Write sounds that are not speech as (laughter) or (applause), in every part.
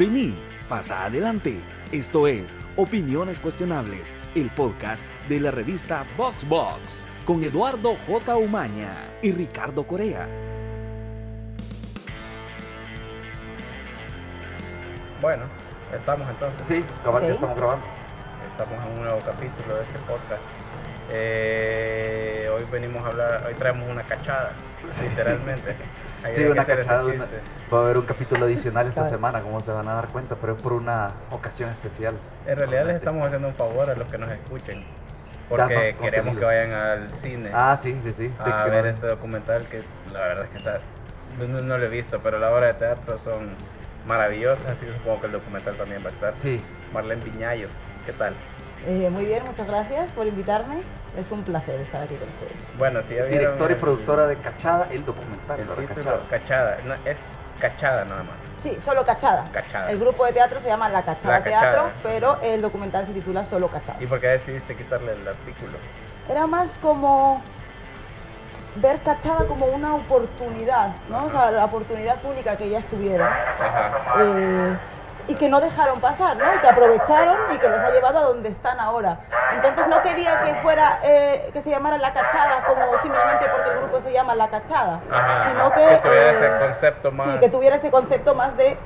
Vení, pasa adelante. Esto es Opiniones Cuestionables, el podcast de la revista Box Box, con Eduardo J. Umaña y Ricardo Corea. Bueno, estamos entonces. Sí, estamos grabando. Estamos en un nuevo capítulo de este podcast. Eh, hoy venimos a hablar, hoy traemos una cachada, literalmente. (laughs) Hay Sí, una ese cachada. una-. Va a haber un capítulo adicional esta semana, como se van a dar cuenta, pero es por una ocasión especial. En realidad les estamos haciendo un favor a los que nos escuchen. Porque queremos que vayan al cine Ah, sí, sí, sí. de a que- ver este documental que la verdad es que está, no, no lo he visto, pero las obras de teatro son maravillosas, así que supongo que el documental también va a estar. Sí, Marlene Piñayo, ¿qué tal? Eh, muy bien, muchas gracias por invitarme. Es un placer estar aquí con ustedes. Bueno, si ya vieron directora y productora de Cachada, el documental. Cachada. Cachada. No, es Cachada nada más. Sí, solo Cachada. Cachada. El grupo de teatro se llama La Cachada La Cachada. Teatro, pero el documental se titula Solo Cachada. ¿Y por qué decidiste quitarle el artículo? Era más como ver Cachada como una oportunidad, ¿no? O sea, la oportunidad única que ellas tuvieron. Ajá. eh, y que no dejaron pasar, ¿no? Y que aprovecharon y que les ha llevado a donde están ahora. Entonces no quería que fuera, eh, que se llamara La Cachada como simplemente porque el grupo se llama La Cachada, Ajá. sino que... tuviera eh, ese concepto más. Sí, que tuviera ese concepto más de,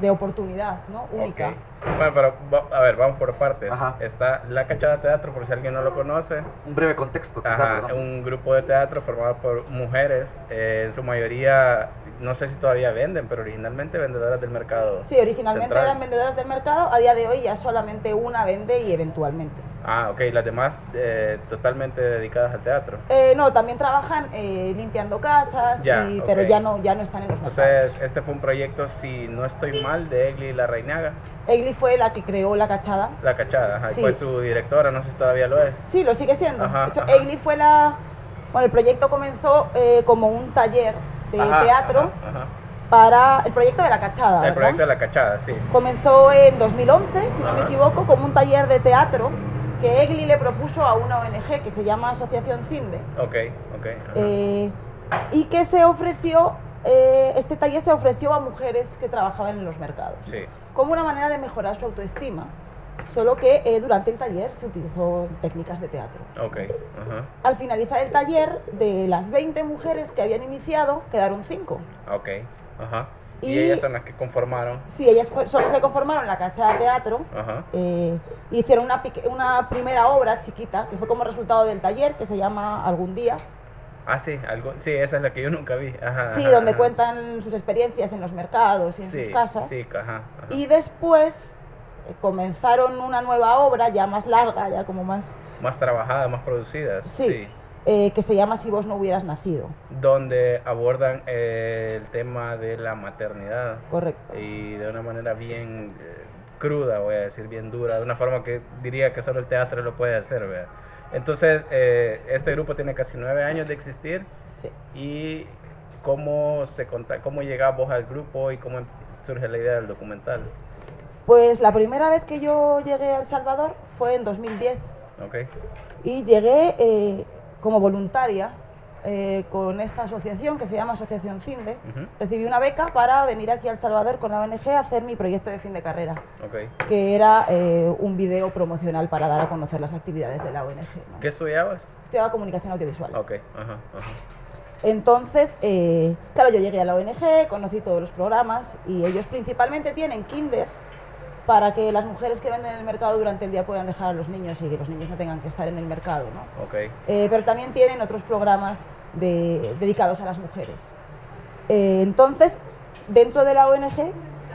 de oportunidad, ¿no? Única. Ok. Bueno, pero a ver, vamos por partes. Ajá. Está La Cachada Teatro, por si alguien no lo conoce. Un breve contexto, quizás, Ajá, un grupo de teatro formado por mujeres, eh, en su mayoría, no sé si todavía venden, pero originalmente vendedoras del mercado. Sí, originalmente central. eran vendedoras del mercado, a día de hoy ya solamente una vende y eventualmente. Ah, ok, las demás eh, totalmente dedicadas al teatro. Eh, no, también trabajan eh, limpiando casas, Ya, y- pero ya no, ya no están en los mercados. Entonces, este fue un proyecto, si no estoy mal, de Egli La Reinaga, Egli fue la que creó la cachada. La Cachada, ajá, Sí. fue su directora, no sé si todavía lo es. Sí, lo sigue siendo. Ajá, de hecho. Egli fue la... Bueno, el proyecto comenzó como un taller de Ajá, teatro ajá, para el proyecto de la cachada, El ¿verdad? proyecto de La Cachada, sí. Comenzó en 2011, si no me equivoco, como un taller de teatro que Egli le propuso a una ONG que se llama Asociación Cinde. Ok, ok. eh, y que se ofreció, eh, este taller se ofreció a mujeres que trabajaban en los mercados, Sí. como una manera de mejorar su autoestima. Solo que eh, durante el taller se utilizó técnicas de teatro. Ok, ajá. Al finalizar el taller, de las 20 mujeres que habían iniciado, quedaron 5. Ok, ajá. Y, Y- ellas son las que conformaron. Sí, ellas son las que conformaron la Cachada Teatro. Ajá. eh, hicieron una, una primera obra chiquita, que fue como resultado del taller, que se llama Algún Día. Ah, sí, algo, sí, esa es la que yo nunca vi. Ajá. Sí, ajá, donde ajá. cuentan sus experiencias en los mercados y en Sí, sus casas. Sí, ajá. ajá. Y después comenzaron una nueva obra, ya más larga, ya como más... Más trabajadas, más producidas. Sí, eh, que se llama Si vos no hubieras nacido. Donde abordan eh, el tema de la maternidad. Correcto. Y de una manera bien eh, cruda, voy a decir, bien dura. De una forma que diría que solo el teatro lo puede hacer, ¿verdad? Entonces, eh, este grupo tiene casi nueve años de existir. Sí. ¿Y cómo, se cómo llegás vos al grupo y cómo surge la idea del documental? Pues la primera vez que yo llegué a El Salvador fue en 2010 ¿Ok? y llegué eh, como voluntaria eh, con esta asociación que se llama Asociación Cinde. Recibí una beca para venir aquí a El Salvador con la ONG a hacer mi proyecto de fin de carrera, Ok. que era eh, un video promocional para dar a conocer las actividades de la ONG. ¿no? ¿Qué estudiabas? Estudiaba comunicación audiovisual. Ok, ajá, ajá. Entonces, eh, claro, yo llegué a la ONG, conocí todos los programas y ellos principalmente tienen kinders para que las mujeres que venden en el mercado durante el día puedan dejar a los niños y que los niños no tengan que estar en el mercado, ¿no? Ok, Eh, pero también tienen otros programas de- dedicados a las mujeres. Eh, entonces, dentro de la ONG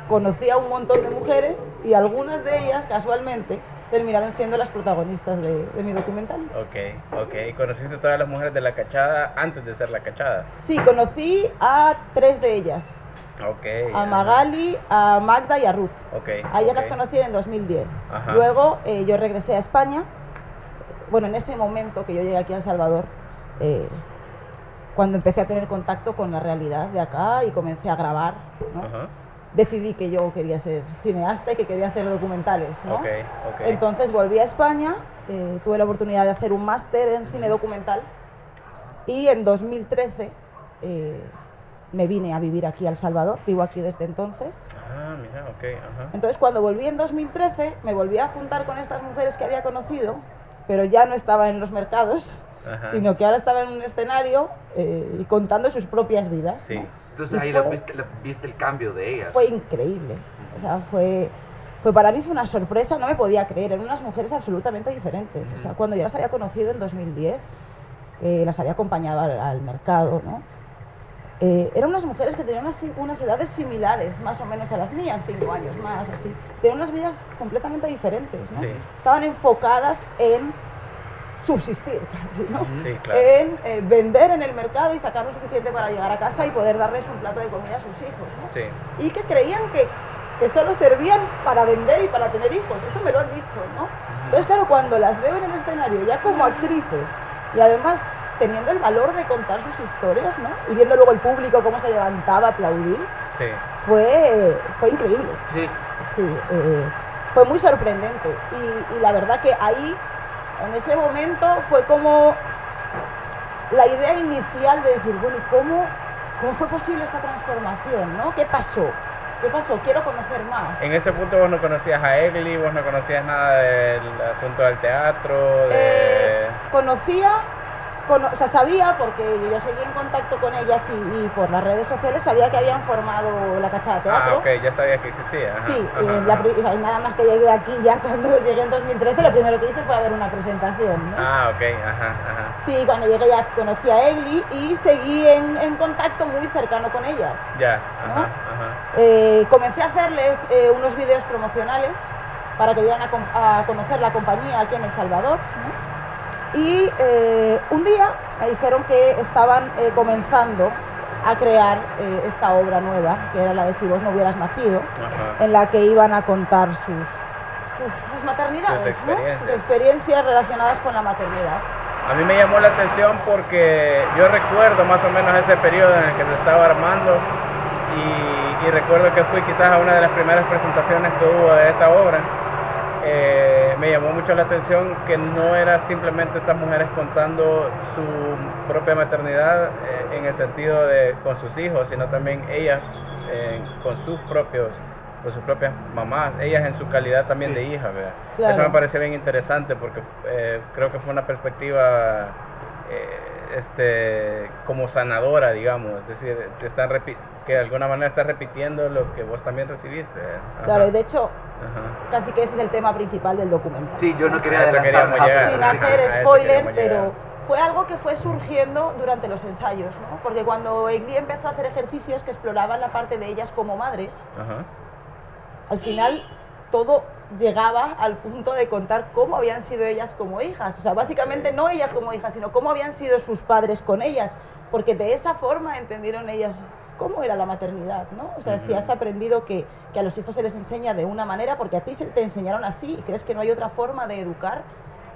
conocí a un montón de mujeres y algunas de ellas, casualmente, terminaron siendo las protagonistas de, de mi documental. ok, ok. ¿Conociste a todas las mujeres de la cachada antes de ser la cachada? Sí, conocí a tres de ellas, Ok. a. Magali, a Magda y a Ruth. Ok. A ellas ok. las conocí en 2010. Ajá. Luego eh, yo regresé a España. Bueno, en ese momento que yo llegué aquí a El Salvador, eh, cuando empecé a tener contacto con la realidad de acá y comencé a grabar, ¿no? Ajá. decidí que yo quería ser cineasta y que quería hacer documentales. ¿no? Entonces volví a España, eh, tuve la oportunidad de hacer un máster en cine documental y en 2013 eh, me vine a vivir aquí a El Salvador, vivo aquí desde entonces. Ah, mira, ok, ajá. Entonces cuando volví en 2013 me volví a juntar con estas mujeres que había conocido, pero ya no estaba en los mercados, Ajá. sino que ahora estaba en un escenario eh, y contando sus propias vidas. Sí. ¿no? Entonces Y ahí fue- la viste, la- viste el cambio de ellas. fue increíble. O sea, fue, fue para mí fue una sorpresa, no me podía creer. Eran unas mujeres absolutamente diferentes. O sea, cuando yo las había conocido en 2010, que las había acompañado al, al mercado, ¿no? Eh, eran unas mujeres que tenían unas, unas edades similares, más o menos a las mías, cinco años más, así. Tenían unas vidas completamente diferentes, ¿no? Sí. Estaban enfocadas en subsistir (laughs) casi, ¿no? Sí, claro. En eh, vender en el mercado y sacar lo suficiente para llegar a casa y poder darles un plato de comida a sus hijos, ¿no? Sí. y que creían que, que solo servían para vender y para tener hijos. Eso me lo han dicho, ¿no? Entonces, claro, cuando las veo en el escenario ya como actrices y además teniendo el valor de contar sus historias, ¿no? Y viendo luego el público cómo se levantaba a aplaudir, Sí. fue, fue increíble. Sí, Sí, eh, fue muy sorprendente. Y, y la verdad que ahí, en ese momento, fue como la idea inicial de decir, bueno, ¿y cómo, cómo fue posible esta transformación? ¿no? ¿Qué pasó? ¿Qué pasó? Quiero conocer más. En ese punto vos no conocías a Egli, vos no conocías nada del asunto del teatro, de... Eh, conocía, cono- o sea, sabía, porque yo seguía en contacto con ellas y, y por las redes sociales, sabía que habían formado la Cachada Teatro. ah, ok, ya sabías que existía. ajá, Sí, ajá, la ajá. nada más que llegué aquí, ya (laughs) cuando llegué en 2013, lo primero que hice fue a ver una presentación. ¿no? Ah, ok, ajá, ajá. Sí, cuando llegué ya conocí a Egli y seguí en, en contacto muy cercano con ellas. Ya, ¿no? ajá, ajá. Eh, comencé a hacerles eh, unos vídeos promocionales para que dieran a, a conocer la compañía aquí en El Salvador. ¿no? Y eh, un día me dijeron que estaban eh, comenzando a crear eh, esta obra nueva, que era la de Si vos no hubieras nacido, Ajá. en la que iban a contar sus, sus, sus maternidades, Sus ¿no? experiencias. sus experiencias relacionadas con la maternidad. A mí me llamó la atención porque yo recuerdo más o menos ese periodo en el que se estaba armando y, y recuerdo que fui quizás a una de las primeras presentaciones que hubo de esa obra. Eh, me llamó mucho la atención que no era simplemente estas mujeres contando su propia maternidad eh, en el sentido de con sus hijos, sino también ellas eh, con sus propios con sus propias mamás, ellas en su calidad también Sí. de. Claro. Eso me pareció bien interesante porque eh, creo que fue una perspectiva eh, este, como sanadora, digamos, es decir, te están que de alguna manera estás repitiendo lo que vos también recibiste. Ajá, Claro, y de hecho, ajá. casi que ese es el tema principal del documental. sí, yo no quería eso queríamos llegar. sin hacer spoiler, pero fue algo que fue surgiendo durante los ensayos, ¿no? Porque cuando Egli empezó a hacer ejercicios que exploraban la parte de ellas como madres, Ajá. al final todo llegaba al punto de contar cómo habían sido ellas como hijas. O sea, básicamente no ellas como hijas, sino cómo habían sido sus padres con ellas. Porque de esa forma entendieron ellas cómo era la maternidad, ¿no? O sea, si has aprendido que, que a los hijos se les enseña de una manera, porque a ti se te enseñaron así y crees que no hay otra forma de educar,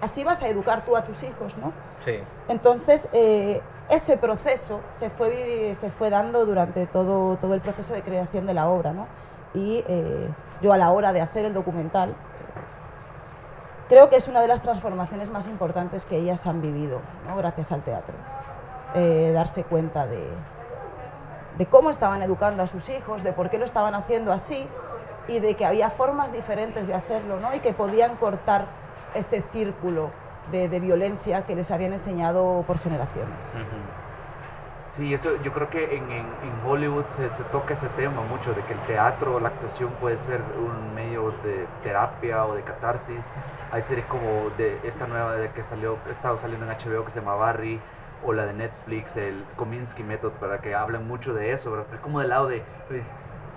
así vas a educar tú a tus hijos, ¿no? Sí, Entonces, eh, ese proceso se fue, se fue dando durante todo, todo el proceso de creación de la obra, ¿no? Y eh, yo a la hora de hacer el documental, creo que es una de las transformaciones más importantes que ellas han vivido, ¿no? gracias al teatro. Eh, darse cuenta de, de cómo estaban educando a sus hijos, de por qué lo estaban haciendo así y de que había formas diferentes de hacerlo ¿no? y que podían cortar ese círculo de, de violencia que les habían enseñado por generaciones. Sí, eso yo creo que en, en- en Hollywood se, toca ese tema mucho, de que el teatro, la actuación puede ser un medio de terapia o de catarsis. Hay series como de esta nueva de que salió, estado saliendo en HBO que se llama Barry, o la de Netflix, el Kominsky Method, para que hablen mucho de eso. Pero es como del lado de,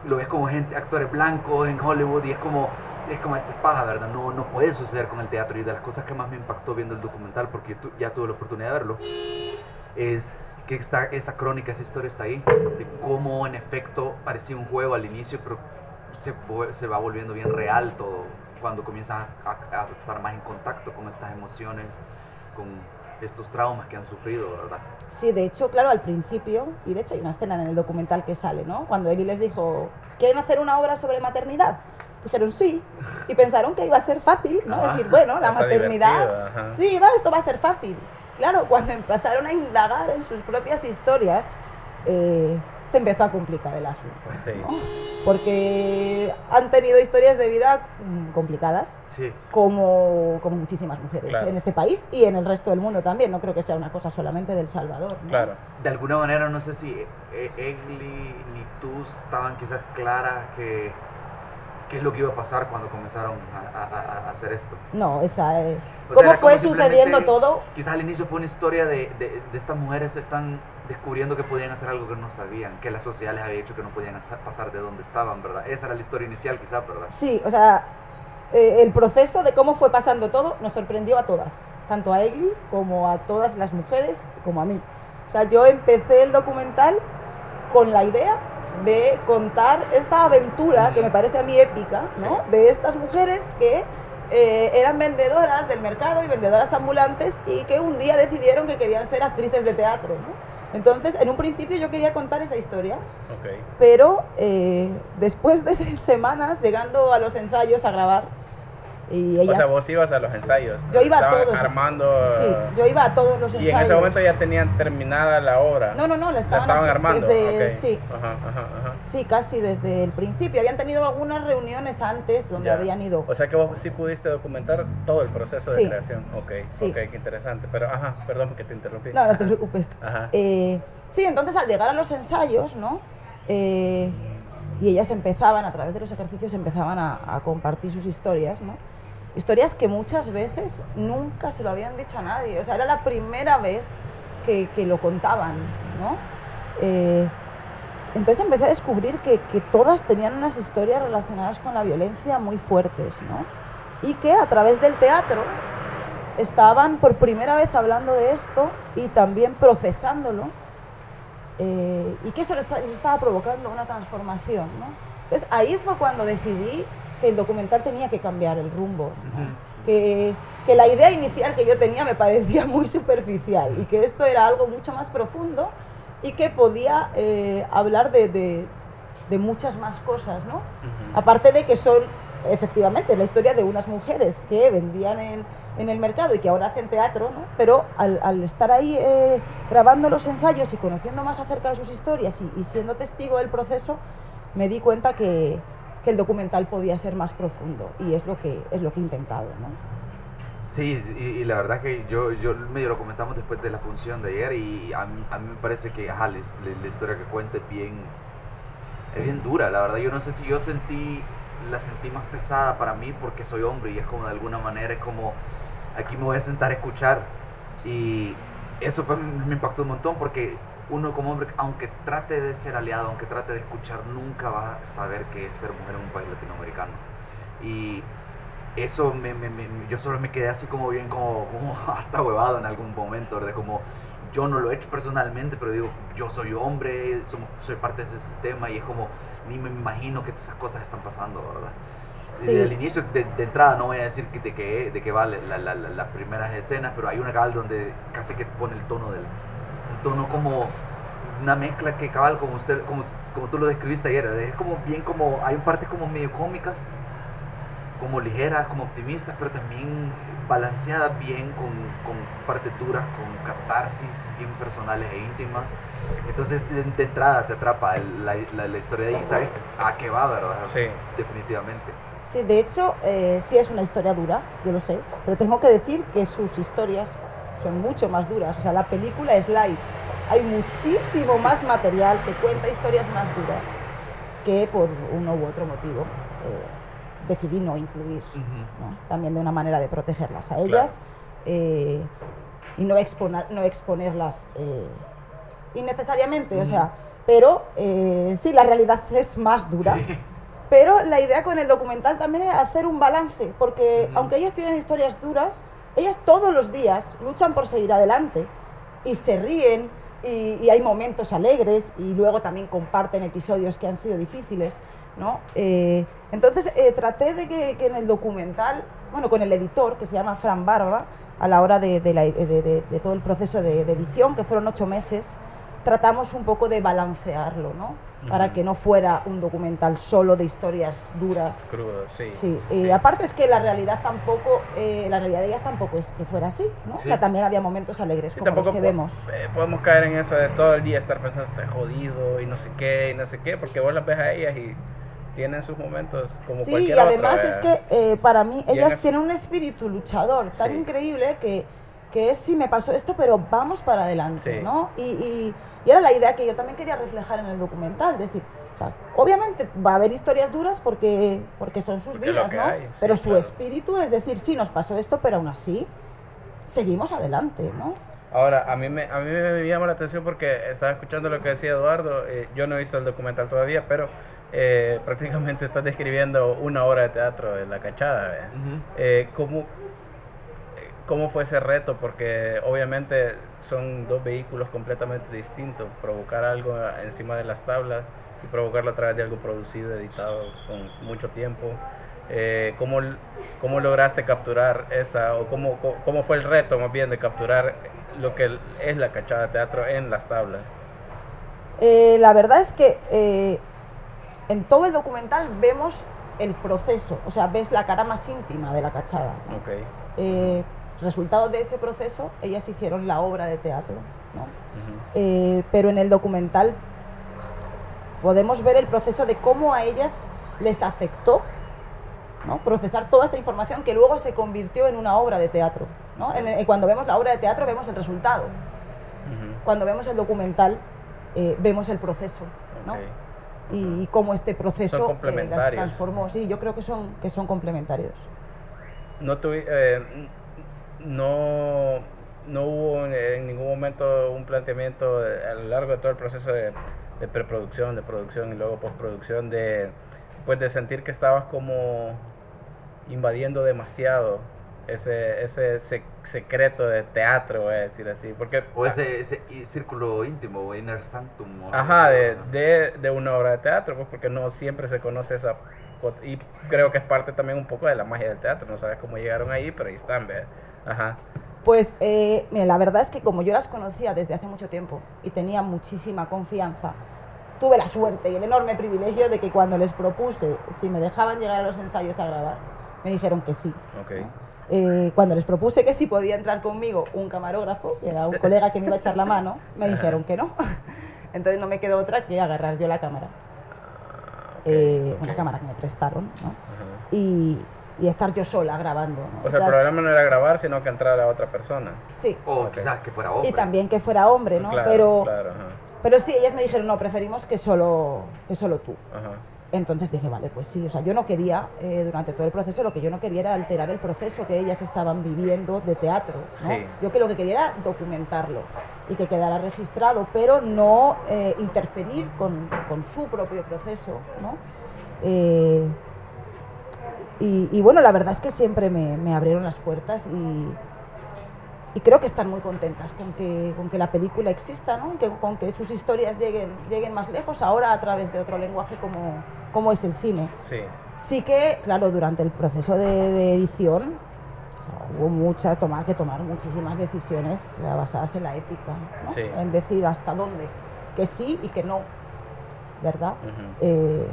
lo ves como gente, actores blancos en Hollywood y es como, es como esta paja, ¿verdad? No, no puede suceder con el teatro y de las cosas que más me impactó viendo el documental, porque ya tuve la oportunidad de verlo, es que está, esa crónica, esa historia está ahí, de cómo en efecto parecía un juego al inicio, pero se, se va volviendo bien real todo cuando comienza a, a- a estar más en contacto con estas emociones, con estos traumas que han sufrido, ¿verdad? Sí, de hecho, claro, al principio, y de hecho hay una escena en el documental que sale, ¿no? Cuando Eli les dijo, ¿quieren hacer una obra sobre maternidad? Dijeron sí, y pensaron que iba a ser fácil, ¿no? Ajá. Decir, bueno, la maternidad, sí, va, esto va a ser fácil. Claro, cuando empezaron a indagar en sus propias historias, eh, se empezó a complicar el asunto. Sí. ¿no? Porque han tenido historias de vida mm, complicadas, Sí. como, como muchísimas mujeres Claro. en este país y en el resto del mundo también. No creo que sea una cosa solamente del Salvador. ¿no? Claro. De alguna manera, no sé si eh, Egli ni tú estaban quizás claras que qué es lo que iba a pasar cuando comenzaron a, a- a- hacer esto. No, esa. eh, sea, ¿Cómo era fue sucediendo todo? Quizás al inicio fue una historia de, de, de estas mujeres están descubriendo que podían hacer algo que no sabían, que la sociedad les había dicho que no podían hacer- pasar de donde estaban, ¿verdad? Esa era la historia inicial, quizás, ¿verdad? Sí, o sea, eh, el proceso de cómo fue pasando todo nos sorprendió a todas, tanto a Egli como a todas las mujeres, como a mí. O sea, yo empecé el documental con la idea de contar esta aventura que me parece a mí épica, ¿no? De estas mujeres que eh, eran vendedoras del mercado y vendedoras ambulantes y que un día decidieron que querían ser actrices de teatro, ¿no? Entonces, en un principio yo quería contar esa historia, pero eh, después de (laughs) semanas llegando a los ensayos a grabar y ellas O sea, vos ibas a los ensayos. Yo iba a Estaban todos. armando. sí yo iba a todos los Y ensayos en ese momento ya tenían terminada la obra. no no no la La estaban, estaban armando. desde- sí Ajá, ajá, ajá. sí casi desde el principio habían tenido algunas reuniones antes donde Ya. habían ido O sea que vos sí pudiste documentar todo el proceso de Sí. creación. Ok, Sí. ok, qué interesante. Pero, ajá, perdón que te interrumpí. no no te preocupes Ajá. Eh, sí entonces al llegar a los ensayos no Eh, y ellas empezaban a través de los ejercicios empezaban a, a compartir sus historias no historias que muchas veces nunca se lo habían dicho a nadie. O sea, era la primera vez que, que lo contaban, ¿no? Eh, entonces empecé a descubrir que, que todas tenían unas historias relacionadas con la violencia muy fuertes, ¿no? Y que a través del teatro estaban por primera vez hablando de esto y también procesándolo eh, y que eso les, esta- les estaba provocando una transformación. ¿no? Entonces ahí fue cuando decidí que el documental tenía que cambiar el rumbo, ¿no? que, que la idea inicial que yo tenía me parecía (laughs) muy superficial y que esto era algo mucho más profundo y que podía eh, hablar de, de- de muchas más cosas, ¿no? Aparte de que son efectivamente la historia de unas mujeres que vendían en, en el mercado y que ahora hacen teatro, ¿no? pero al, estar ahí eh, grabando los ensayos y conociendo más acerca de sus historias y, siendo testigo del proceso, me di cuenta que, que el documental podía ser más profundo y es lo que, es lo que he intentado. ¿no? Sí, y, la verdad que yo, yo medio lo comentamos después de la función de ayer y a mí, a mí me parece que ajá, la- la historia que cuenta es bien, es bien dura, la verdad. Yo no sé si yo sentí, la sentí más pesada para mí porque soy hombre y es como de alguna manera, es como, aquí me voy a sentar a escuchar y eso fue, me impactó un montón porque uno como hombre, aunque trate de ser aliado, aunque trate de escuchar, nunca va a saber qué es ser mujer en un país latinoamericano. Y eso me, me- me- yo solo me quedé así como bien como, como (laughs) hasta huevado en algún momento, ¿verdad? Como yo no lo he hecho personalmente, pero digo, yo soy hombre, soy parte de ese sistema y es como, ni me imagino que esas cosas están pasando, ¿verdad? Sí. Desde el inicio, de, de entrada, no voy a decir que, de, qué, de qué va la- la- la- la- las primeras escenas, pero hay una cabal donde casi que pone el tono del, un tono como una mezcla que cabal como usted, como, como tú lo describiste ayer, es como bien como, hay partes como medio cómicas, como ligeras, como optimistas, pero también balanceadas bien con, con partes duras, con catarsis bien personales e íntimas. Entonces, de, de entrada te atrapa el- la, la- la historia de sabes a qué va, ¿verdad? Sí. Definitivamente. Sí, de hecho, eh, sí es una historia dura, yo lo sé, pero tengo que decir que sus historias son mucho más duras. O sea, la película es light. Hay muchísimo más material que cuenta historias más duras que por uno u otro motivo eh, decidí no incluir. ¿no? También de una manera de protegerlas a ellas eh, y no, exponer, no exponerlas eh, innecesariamente. O sea, pero eh, sí, la realidad es más dura. Sí. Pero la idea con el documental también era hacer un balance, porque aunque ellas tienen historias duras, ellas todos los días luchan por seguir adelante y se ríen y, hay momentos alegres y luego también comparten episodios que han sido difíciles, ¿no? Eh, entonces eh, traté de que, que en el documental, bueno, con el editor que se llama Fran Barba, a la hora de, la- de- de- todo el proceso de edición, que fueron ocho meses, tratamos un poco de balancearlo, ¿no? Para que no fuera un documental solo de historias duras. Crudo, sí. Sí, y aparte es que la realidad tampoco, eh, la realidad de ellas tampoco es que fuera así, ¿no? Sí. O sea, también había momentos alegres Sí, como los que vemos. eh, podemos caer en eso de todo el día estar pensando estoy jodido y no sé qué y no sé qué, porque vos las ves a ellas y tienen sus momentos como Sí, y además es ¿verdad? que eh, para mí ellas tienen un espíritu luchador tan increíble que, que es sí me pasó esto, pero vamos para adelante, Sí. ¿no? Y, y- y era la idea que yo también quería reflejar en el documental, decir, o sea, obviamente va a haber historias duras porque, porque son sus Porque vidas, ¿no? hay, sí, pero su claro. espíritu es decir, sí, nos pasó esto, pero aún así seguimos adelante, ¿no? Ahora, a mí, me, a mí me llama la atención porque estaba escuchando lo que decía Eduardo, eh, yo no he visto el documental todavía, pero eh, prácticamente estás describiendo una obra de teatro de La Cachada. ¿verdad? Ujú. Eh, ¿cómo, ¿Cómo fue ese reto? Porque obviamente son dos vehículos completamente distintos, provocar algo encima de las tablas y provocarlo a través de algo producido, editado con mucho tiempo. Eh, ¿cómo, ¿Cómo lograste capturar esa, o cómo, cómo- fue el reto más bien de capturar lo que es la cachada de teatro en las tablas? Eh, la verdad es que eh, en todo el documental vemos el proceso, o sea, ves la cara más íntima de la cachada. ¿no? Resultado de ese proceso, ellas hicieron la obra de teatro. ¿no? Eh, pero en el documental podemos ver el proceso de cómo a ellas les afectó ¿no? procesar toda esta información que luego se convirtió en una obra de teatro. ¿no? En el- cuando vemos la obra de teatro vemos el resultado. Cuando vemos el documental eh, vemos el proceso. ¿no? Y, y cómo este proceso eh, las transformó. Sí, yo creo que son, que son complementarios. no tuvi- eh, no no hubo en ningún momento un planteamiento de- a lo largo de todo el proceso de, de preproducción, de producción y luego postproducción de pues de sentir que estabas como invadiendo demasiado ese ese sec- secreto de teatro, voy a decir así, porque O ese, ese círculo íntimo, inner sanctum. Ajá, de, de, de una obra de teatro, pues porque no siempre se conoce esa... Y creo que es parte también un poco de la magia del teatro, no sabes cómo llegaron ahí, pero ahí están, ¿verdad? Ajá. Pues, eh, mira, la verdad es que como yo las conocía desde hace mucho tiempo y tenía muchísima confianza, tuve la suerte y el enorme privilegio de que cuando les propuse si me dejaban llegar a los ensayos a grabar, me dijeron que sí. Ok. Eh, cuando les propuse que si podía entrar conmigo un camarógrafo, que era un colega que me iba a echar la mano, me dijeron que no. (laughs) Entonces no me quedó otra que agarrar yo la cámara. Eh, Una cámara que me prestaron, ¿no? Y, y estar yo sola grabando. ¿no? O sea, el problema no era grabar, sino que entrara otra persona. Sí. O quizás que fuera hombre. Y también que fuera hombre, ¿no? Claro, pero, claro, ajá, pero sí, ellas me dijeron, no, preferimos que solo, que solo tú. ajá. Entonces dije, vale, pues sí, o sea, yo no quería, eh, durante todo el proceso, lo que yo no quería era alterar el proceso que ellas estaban viviendo de teatro, ¿no? Sí. Yo que lo que quería era documentarlo y que quedara registrado, pero no eh, interferir con, con su propio proceso, ¿no? Eh, y, y bueno, la verdad es que siempre me, me abrieron las puertas y, y creo que están muy contentas con que, con que la película exista, ¿no? Y que, con que sus historias lleguen, lleguen más lejos, ahora a través de otro lenguaje como, como es el cine. Sí, Sí que, claro, durante el proceso de, de edición o sea, hubo mucha, tomar, que tomar muchísimas decisiones basadas en la ética, ¿no? Sí. en decir hasta dónde, que sí y que no, ¿verdad? Eh,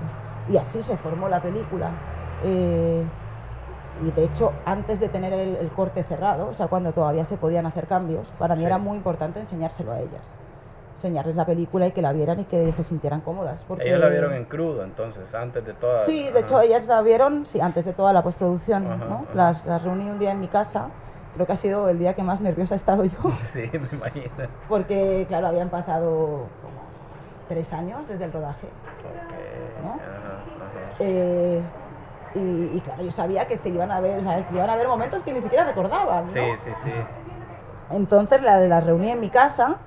y así se formó la película. Eh, y de hecho, antes de tener el, el corte cerrado, o sea, cuando todavía se podían hacer cambios, para mí Sí. era muy importante enseñárselo a ellas. Enseñarles la película y que la vieran y que se sintieran cómodas. Porque, ellos la vieron en crudo, entonces, antes de toda... Sí, de ajá. hecho ellas la vieron, sí, antes de toda la postproducción, Ajá, ¿no? ajá. Las, las reuní un día en mi casa, creo que ha sido el día que más nerviosa he estado yo, (laughs) Sí, me imagino. porque claro, habían pasado como tres años desde el rodaje. Ok, ¿No? ajá, ajá. Eh, y, y claro, yo sabía que se iban a ver, o sea, que iban a haber momentos que ni siquiera recordaban, ¿no? Sí, sí, sí. Entonces la, la reuní en mi casa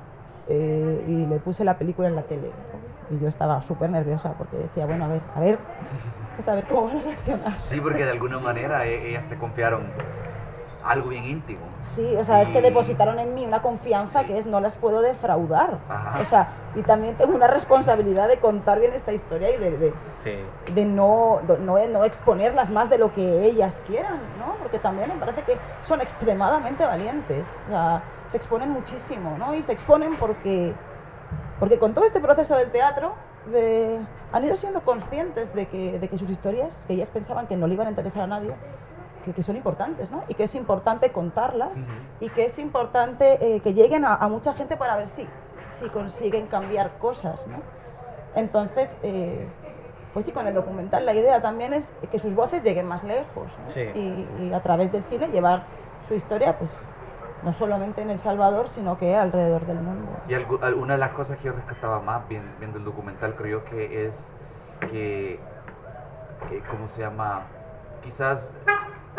eh, y le puse la película en la tele. Y yo estaba súper nerviosa porque decía, bueno, a ver, a ver, pues a ver cómo van a reaccionar. Sí, porque de alguna manera e- ellas te confiaron algo bien íntimo. Sí, o sea, es que Y- depositaron en mí una confianza que es no las puedo defraudar. Ajá. O sea, y también tengo una responsabilidad de contar bien esta historia y de, de, Sí, de no, no, no exponerlas más de lo que ellas quieran, ¿no? Porque también me parece que son extremadamente valientes, o sea, se exponen muchísimo, ¿no? Y se exponen porque, porque con todo este proceso del teatro eh, han ido siendo conscientes de que, de que sus historias, que ellas pensaban que no le iban a interesar a nadie, que, que son importantes, ¿no? Y que es importante contarlas y que es importante eh, que lleguen a, a mucha gente para ver si, si consiguen cambiar cosas, ¿no? Entonces, eh, pues sí, con el documental la idea también es que sus voces lleguen más lejos ¿no? Sí. y, y a través del cine llevar su historia, pues no solamente en El Salvador, sino que alrededor del mundo. Y algu- al- una de las cosas que yo rescataba más viendo el documental, creo que es que, que ¿cómo se llama? Quizás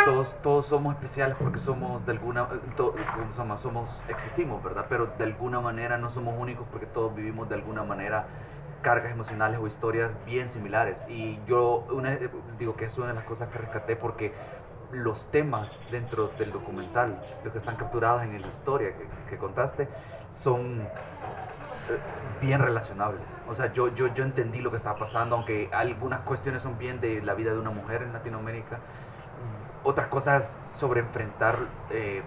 todos, todos somos especiales porque somos de alguna, to-. Somos, existimos, ¿verdad? Pero de alguna manera no somos únicos porque todos vivimos de alguna manera cargas emocionales o historias bien similares. Y yo una- digo que es una de las cosas que rescaté porque los temas dentro del documental, los que están capturados en la historia que, que contaste, son eh, bien relacionables. O sea, yo, yo, yo entendí lo que estaba pasando, aunque algunas cuestiones son bien de la vida de una mujer en Latinoamérica, otras cosas sobre enfrentar eh,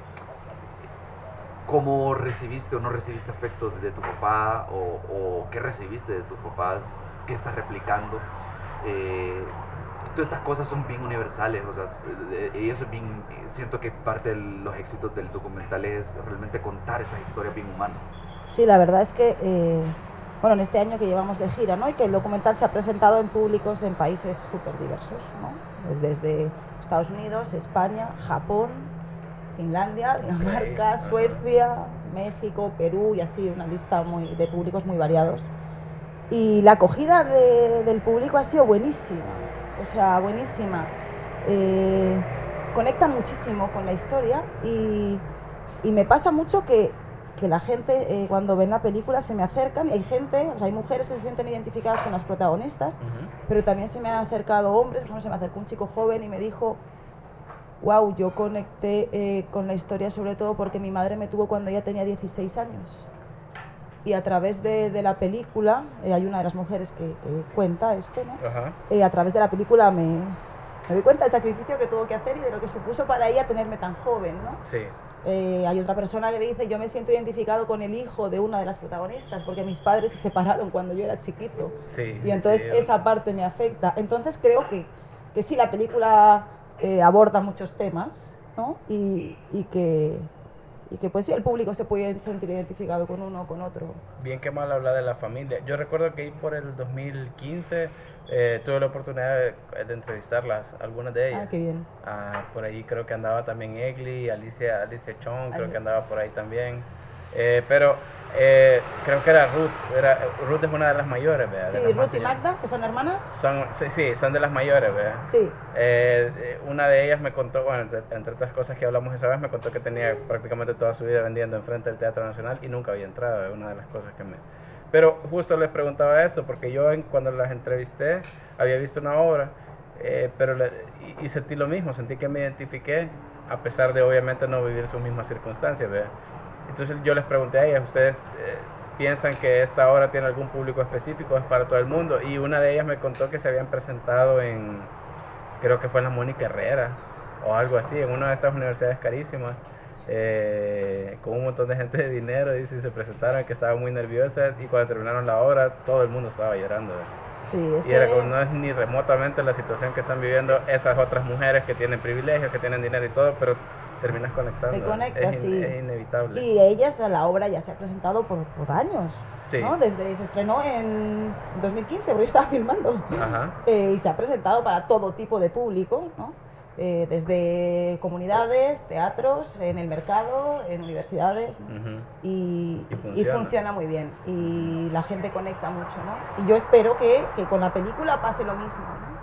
cómo recibiste o no recibiste afecto de tu papá o, o qué recibiste de tus papás, qué estás replicando. Eh, todas estas cosas son bien universales, o sea, s- y eso es bien, siento que parte de los éxitos del documental es realmente contar esas historias bien humanas. Sí, la verdad es que, eh, bueno, en este año que llevamos de gira, ¿no? Y que el documental se ha presentado en públicos en países súper diversos, ¿no? Desde Estados Unidos, España, Japón, Finlandia, Dinamarca. Suecia, México, Perú y así una lista muy, de públicos muy variados. Y la acogida de- del público ha sido buenísima, o sea, buenísima. Eh, conectan muchísimo con la historia y, y me pasa mucho que, que la gente eh, cuando ven la película se me acercan y hay gente, o sea, hay mujeres que se sienten identificadas con las protagonistas, pero también se me han acercado hombres, por ejemplo, se me acercó un chico joven y me dijo, wow, yo conecté eh, con la historia sobre todo porque mi madre me tuvo cuando ella tenía 16 años. Y a través de, de la película, eh, hay una de las mujeres que, que cuenta esto, ¿no? Eh, a través de la película me, me doy cuenta del sacrificio que tuvo que hacer y de lo que supuso para ella tenerme tan joven, ¿no? Sí. Eh, hay otra persona que me dice, yo me siento identificado con el hijo de una de las protagonistas, porque mis padres se separaron cuando yo era chiquito. Sí, Y sí, entonces sí, esa parte me afecta. Entonces creo que, que sí, la película eh, aborda muchos temas, ¿no? Y, y que, y que pues sí, el público se puede sentir identificado con uno o con otro. Bien que mal habla de la familia. Yo recuerdo que ahí por el 2015 eh, tuve la oportunidad de, de entrevistarlas, algunas de ellas. Ah, qué bien. Ah, por ahí creo que andaba también Egli, Alicia, Alicia Chong, creo que andaba por ahí también. Eh, pero eh, creo que era Ruth, era, Ruth es una de las mayores, ¿verdad? Sí, más Ruth y. Magda, que son hermanas. Son, sí, sí, son de las mayores, ¿verdad? Sí, Eh, eh, una de ellas me contó, bueno, entre, entre otras cosas que hablamos esa vez, me contó que tenía prácticamente toda su vida vendiendo enfrente del Teatro Nacional y nunca había entrado, es una de las cosas que me... Pero justo les preguntaba eso, porque yo cuando las entrevisté había visto una obra, eh, pero y sentí lo mismo, sentí que me identifiqué, a pesar de obviamente no vivir sus mismas circunstancias, ¿verdad? Entonces yo les pregunté a ellas, ¿ustedes eh, piensan que esta obra tiene algún público específico, es para todo el mundo? Y una de ellas me contó que se habían presentado en, creo que fue en la Mónica Herrera o algo así, en una de estas universidades carísimas, eh, con un montón de gente de dinero, y se presentaron, que estaban muy nerviosas y cuando terminaron la obra todo el mundo estaba llorando. sí, es y que... era como, no es ni remotamente la situación que están viviendo esas otras mujeres que tienen privilegios, que tienen dinero y todo, pero terminas conectando. Te conectas, es, in- sí. es inevitable. Y ellas, la obra ya se ha presentado por, por años, Sí. ¿no? Desde se estrenó en 2015, porque yo estaba filmando. Ajá. Eh, y se ha presentado para todo tipo de público, ¿no? Eh, desde comunidades, teatros, en el mercado, en universidades, y, Y y funciona. funciona. muy bien. Y la gente conecta mucho, ¿no? Y yo espero que, que con la película pase lo mismo, ¿no?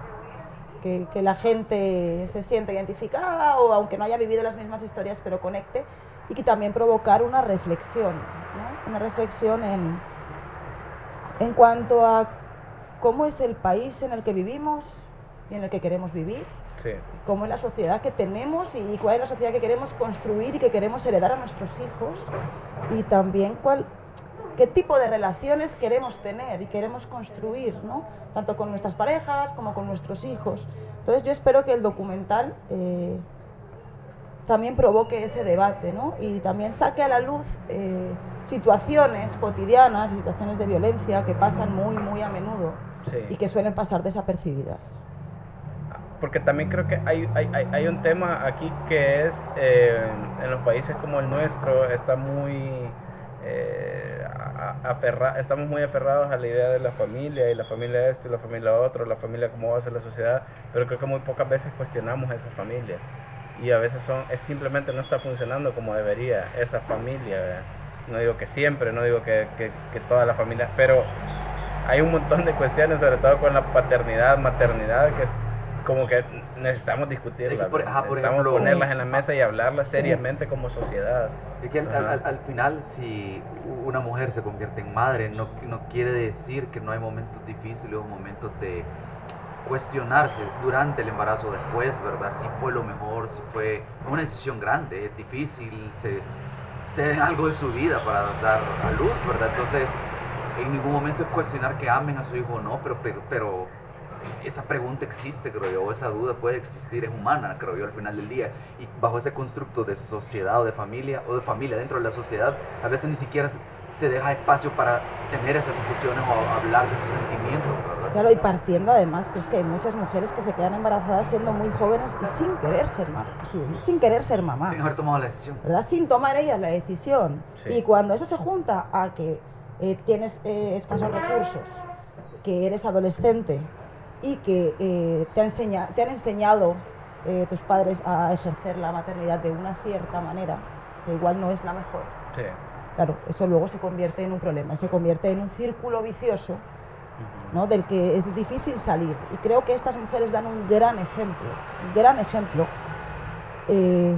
Que, que la gente se sienta identificada o aunque no haya vivido las mismas historias, pero conecte y que también provocar una reflexión, ¿no? Una reflexión en, en cuanto a cómo es el país en el que vivimos y en el que queremos vivir Sí. Cómo es la sociedad que tenemos y cuál es la sociedad que queremos construir y que queremos heredar a nuestros hijos y también cuál, qué tipo de relaciones queremos tener y queremos construir, ¿no? tanto con nuestras parejas como con nuestros hijos. Entonces yo espero que el documental eh, también provoque ese debate ¿no? y también saque a la luz eh, situaciones cotidianas, situaciones de violencia que pasan muy, muy a menudo Sí. y que suelen pasar desapercibidas. Porque también creo que hay, hay, hay- un tema aquí que es, eh, en los países como el nuestro, está muy, eh, aferra- estamos muy aferrados a la idea de la familia, y la familia esto, y la familia otro, la familia cómo va a ser la sociedad, pero creo que muy pocas veces cuestionamos esa familia. Y a veces son, es simplemente no está funcionando como debería esa familia. ¿verdad? No digo que siempre, no digo que, que, que toda la familia, pero hay un montón de cuestiones, sobre todo con la paternidad, maternidad, que como que necesitamos discutirlas. Es que por- ajá, por necesitamos ejemplo- ponerlas en la mesa y hablarlas Sí. seriamente como sociedad. Es que al, al- al final, si una mujer se convierte en madre, no, no quiere decir que no hay momentos difíciles o momentos de cuestionarse durante el embarazo, después, ¿verdad? Si fue lo mejor, si fue una decisión grande, es difícil, se ceden algo de su vida para dar a luz, ¿verdad? Entonces, en ningún momento es cuestionar que amen a su hijo o no, pero, pero, pero esa pregunta existe, creo yo, o esa duda puede existir, es humana, creo yo, al final del día. Y bajo ese constructo de sociedad o de familia, o de familia dentro de la sociedad, a veces ni siquiera se- deja espacio para tener esas discusiones o hablar de sus sentimientos, ¿verdad? Claro, y partiendo además que es que hay muchas mujeres que se quedan embarazadas siendo muy jóvenes y sin querer ser mamás, sin querer ser mamás. Sin haber tomado la decisión. ¿verdad? Sin tomar ellas la decisión. Sí. Y cuando eso se junta a que eh, tienes eh, escasos recursos, que eres adolescente y que eh, te, enseña- te han enseñado eh, tus padres a ejercer la maternidad de una cierta manera, que igual no es la mejor, Sí. claro, eso luego se convierte en un problema, se convierte en un círculo vicioso ¿no? del que es difícil salir. Y creo que estas mujeres dan un gran ejemplo, un gran ejemplo eh,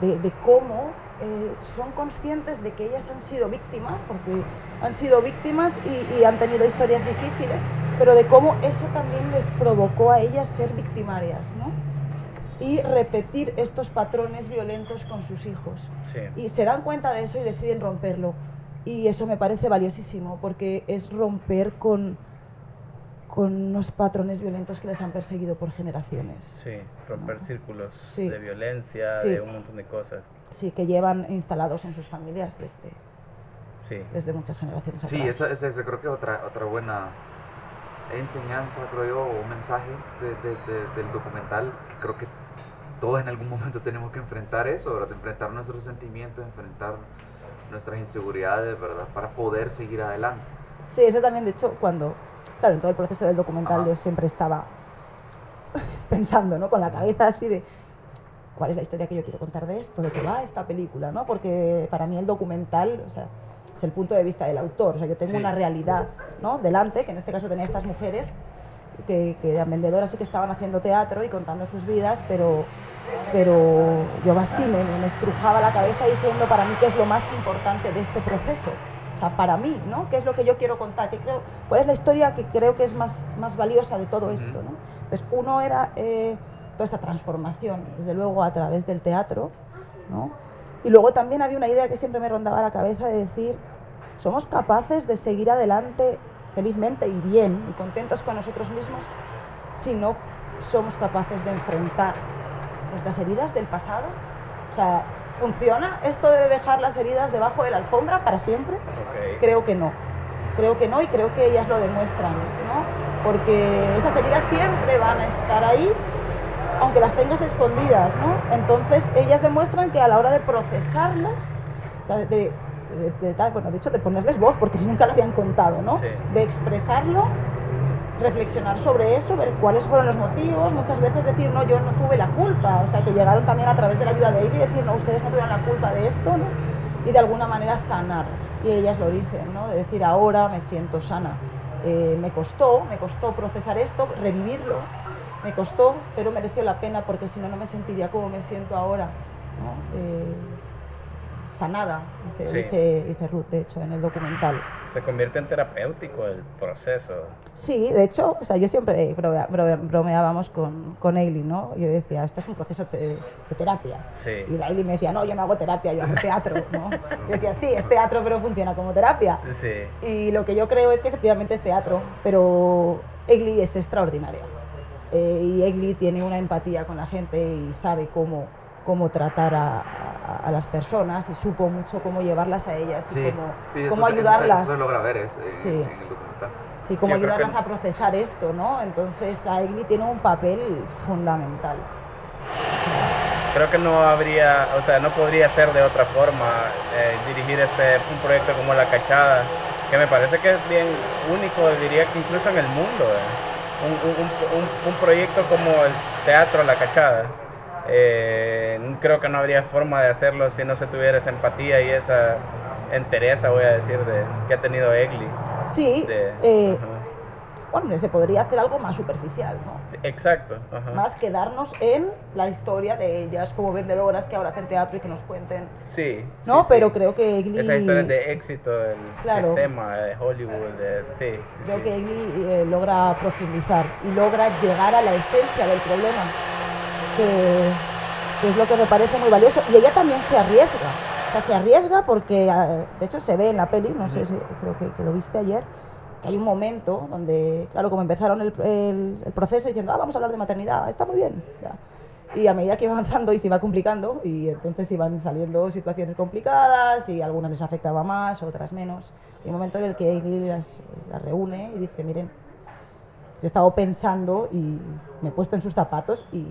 de, de cómo eh, son conscientes de que ellas han sido víctimas, porque han sido víctimas y, y han tenido historias difíciles, pero de cómo eso también les provocó a ellas ser victimarias, ¿no? Y repetir estos patrones violentos con sus hijos Sí. y se dan cuenta de eso y deciden romperlo. Y eso me parece valiosísimo porque es romper con, con unos patrones violentos que les han perseguido por generaciones. Sí, romper círculos Sí. de violencia, Sí. de un montón de cosas. Sí, que llevan instalados en sus familias desde, Sí. desde muchas generaciones Sí, atrás. esa, esa, esa creo que es otra, otra buena enseñanza, creo yo, o mensaje de- de- de- del documental, que creo que todos en algún momento (laughs) tenemos que enfrentar eso, ¿verdad? Enfrentar nuestros sentimientos, enfrentar nuestras inseguridades, ¿verdad? Para poder seguir adelante. Sí, eso también, de hecho, cuando, claro, en todo el proceso del documental Ajá. yo siempre estaba pensando, ¿no? Con la cabeza así de, ¿cuál es la historia que yo quiero contar de esto? ¿De qué va esta película? ¿no? Porque para mí el documental, o sea, es el punto de vista del autor. O sea, yo tengo Sí. una realidad, ¿no? Delante, que en este caso tenía estas mujeres que, que eran vendedoras y que estaban haciendo teatro y contando sus vidas, pero, pero yo así me, me estrujaba la cabeza diciendo para mí qué es lo más importante de este proceso. O sea, para mí, ¿no? ¿Qué es lo que yo quiero contar? ¿Qué creo, ¿Cuál es la historia que creo que es más, más valiosa de todo esto? ¿no? Entonces, uno era eh, toda esta transformación, desde luego a través del teatro, ¿no? Y luego también había una idea que siempre me rondaba la cabeza de decir, somos capaces de seguir adelante felizmente y bien y contentos con nosotros mismos si no somos capaces de enfrentar nuestras heridas del pasado. O sea, ¿funciona esto de dejar las heridas debajo de la alfombra para siempre? Creo que no. Creo que no y creo que ellas lo demuestran, ¿no? Porque esas heridas siempre van a estar ahí, aunque las tengas escondidas, ¿no? Entonces ellas demuestran que a la hora de procesarlas, de, de- de- bueno, de hecho de ponerles voz, porque si nunca lo habían contado, ¿no? Sí. De expresarlo, reflexionar sobre eso, ver cuáles fueron los motivos, muchas veces decir, no, yo no tuve la culpa, o sea, que llegaron también a través de la ayuda de él y decir, no, ustedes no tuvieron la culpa de esto, ¿no? Y de alguna manera sanar. Y ellas lo dicen, ¿no? De decir, ahora me siento sana. Eh, me costó, me costó procesar esto, revivirlo, me costó, pero mereció la pena porque si no, no me sentiría como me siento ahora, ¿no? Eh, sanada, dice, Sí. dice, dice Ruth, de hecho, en el documental. Se convierte en terapéutico el proceso. Sí, de hecho, o sea, yo siempre bromea- bromea- bromeábamos con, con Ailey, ¿no? Yo decía, esto es un proceso te- de terapia. Sí. Y Ailey me decía, no, yo no hago terapia, yo hago teatro, ¿no? Yo decía, sí, es teatro, pero funciona como terapia. Sí. Y lo que yo creo es que efectivamente es teatro, pero Egli es extraordinaria. Eh, y Egli tiene una empatía con la gente y sabe cómo cómo tratar a, a- a las personas y supo mucho cómo llevarlas a ellas y cómo, sí, eso ayudarlas. Eso se logra ver eso, en, Sí. en el documental. Sí, cómo ayudarlas que- a procesar esto, ¿no? Entonces, Aegli tiene un papel fundamental. Creo que no habría, o sea, no podría ser de otra forma eh, dirigir este un proyecto como La Cachada, que me parece que es bien único, diría que incluso en el mundo. eh. Un, un- un- un- un proyecto como el Teatro La Cachada. Eh, creo que no habría forma de hacerlo si no se tuviera esa empatía y esa entereza, voy a decir, de, que ha tenido Egli. Sí, de- eh, bueno, se podría hacer algo más superficial, ¿no? Sí, exacto. ajá. Más quedarnos en la historia de ellas como vendedoras que ahora hacen teatro y que nos cuenten. Sí. No, sí, pero sí. creo que Egli... Esas historias de éxito del Claro. sistema de Hollywood, de- sí, sí, Creo que Egli eh, logra profundizar y logra llegar a la esencia del problema, que, que es lo que me parece muy valioso. Y ella también se arriesga. O sea, se arriesga porque, eh, de hecho, se ve en la peli, no sé si creo que, que lo viste ayer, que hay un momento donde, claro, como empezaron el, el- el proceso diciendo, ah, vamos a hablar de maternidad, está muy bien. ya. Y a medida que iba avanzando y se iba complicando, y entonces iban saliendo situaciones complicadas y algunas les afectaba más, otras menos. Y un momento en el que Egli las, las reúne y dice, miren, yo he estado pensando y me he puesto en sus zapatos y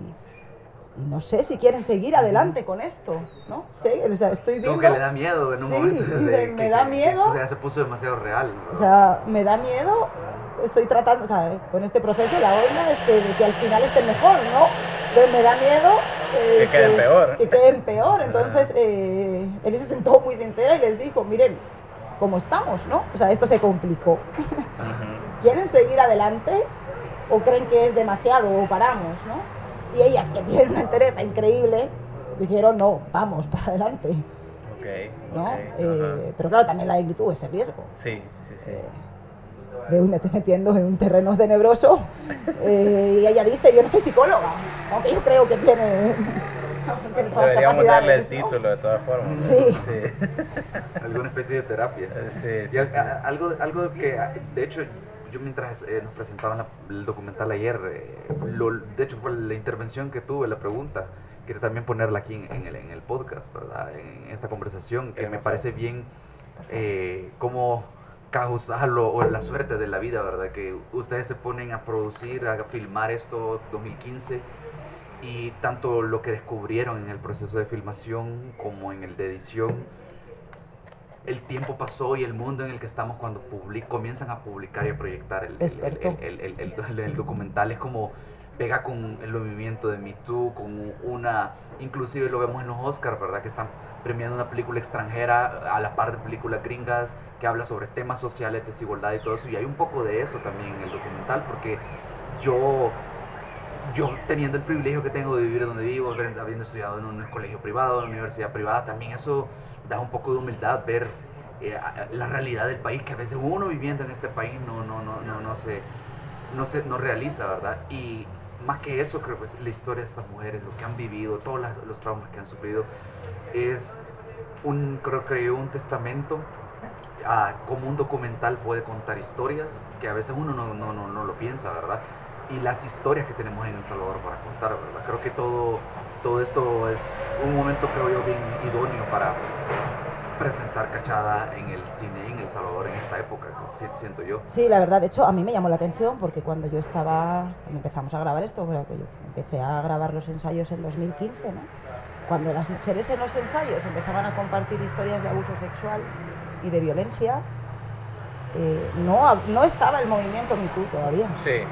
no sé si quieren seguir adelante con esto, ¿no? Sé, o sea, estoy viendo... Como que le da miedo en un Sí, momento. de me que- da que- miedo. que, o sea, se puso demasiado real. ¿no? O sea, me da miedo, estoy tratando, o sea, con este proceso la onda es que, de que al final esté mejor, ¿no? Entonces me da miedo... eh, Que queden peor. Que queden peor. (laughs) Entonces, eh, él se sentó muy sincera y les dijo, miren, ¿cómo estamos, no? O sea, esto se complicó. ¿Quieren seguir adelante o creen que es demasiado o paramos, no? Y ellas, que tienen una entereza increíble, dijeron, no, vamos, para adelante, Ok, ¿no? Eh, pero claro, también la Egli tuvo ese riesgo Sí, sí, sí. de uy, me estoy metiendo en un terreno tenebroso. (laughs) Eh, y ella dice, yo no soy psicóloga, aunque yo creo que tiene, (laughs) Deberíamos darle el título de todas formas. Sí. Sí, Alguna especie de terapia. sí, Y sí, al- sí. a- algo, algo que, de hecho, yo mientras eh, nos presentaban la- el documental ayer, eh, lo- de hecho fue la intervención que tuve, la pregunta, quiero también ponerla aquí en, en el, en el podcast, ¿verdad? En esta conversación, que me parece bien eh, como causal o, o la suerte de la vida, ¿verdad? Que ustedes se ponen a producir, a filmar esto 2015 y tanto lo que descubrieron en el proceso de filmación como en el de edición el tiempo pasó y el mundo en el que estamos cuando public- comienzan a publicar y a proyectar el, el- Despertó. el, el- el- el- el documental es como pega con el movimiento de Me Too, con una, inclusive lo vemos en los Oscars, ¿verdad? Que están premiando una película extranjera a la par de películas gringas que habla sobre temas sociales, desigualdad y todo eso. Y hay un poco de eso también en el documental porque yo yo teniendo el privilegio que tengo de vivir donde vivo, habiendo estudiado en un colegio privado, en una universidad privada, también eso da un poco de humildad ver eh, la realidad del país, que a veces uno viviendo en este país no, no, no, no, no, se, no, se, no realiza, ¿verdad? Y más que eso, creo que es la historia de estas mujeres, lo que han vivido, todos las- los traumas que han sufrido, es un, creo que un testamento a cómo un documental puede contar historias que a veces uno no, no, no, no lo piensa, ¿verdad? Y las historias que tenemos en El Salvador para contar, ¿verdad? Creo que todo, todo esto es un momento, creo yo, bien idóneo para presentar Cachada en el cine en El Salvador en esta época, si- siento yo. Sí, la verdad, de hecho, a mí me llamó la atención porque cuando yo estaba, cuando empezamos a grabar esto, creo que yo empecé a grabar los ensayos en 2015, ¿no? Cuando las mujeres en los ensayos empezaban a compartir historias de abuso sexual y de violencia, eh, no, no estaba el movimiento Me Too todavía. Sí,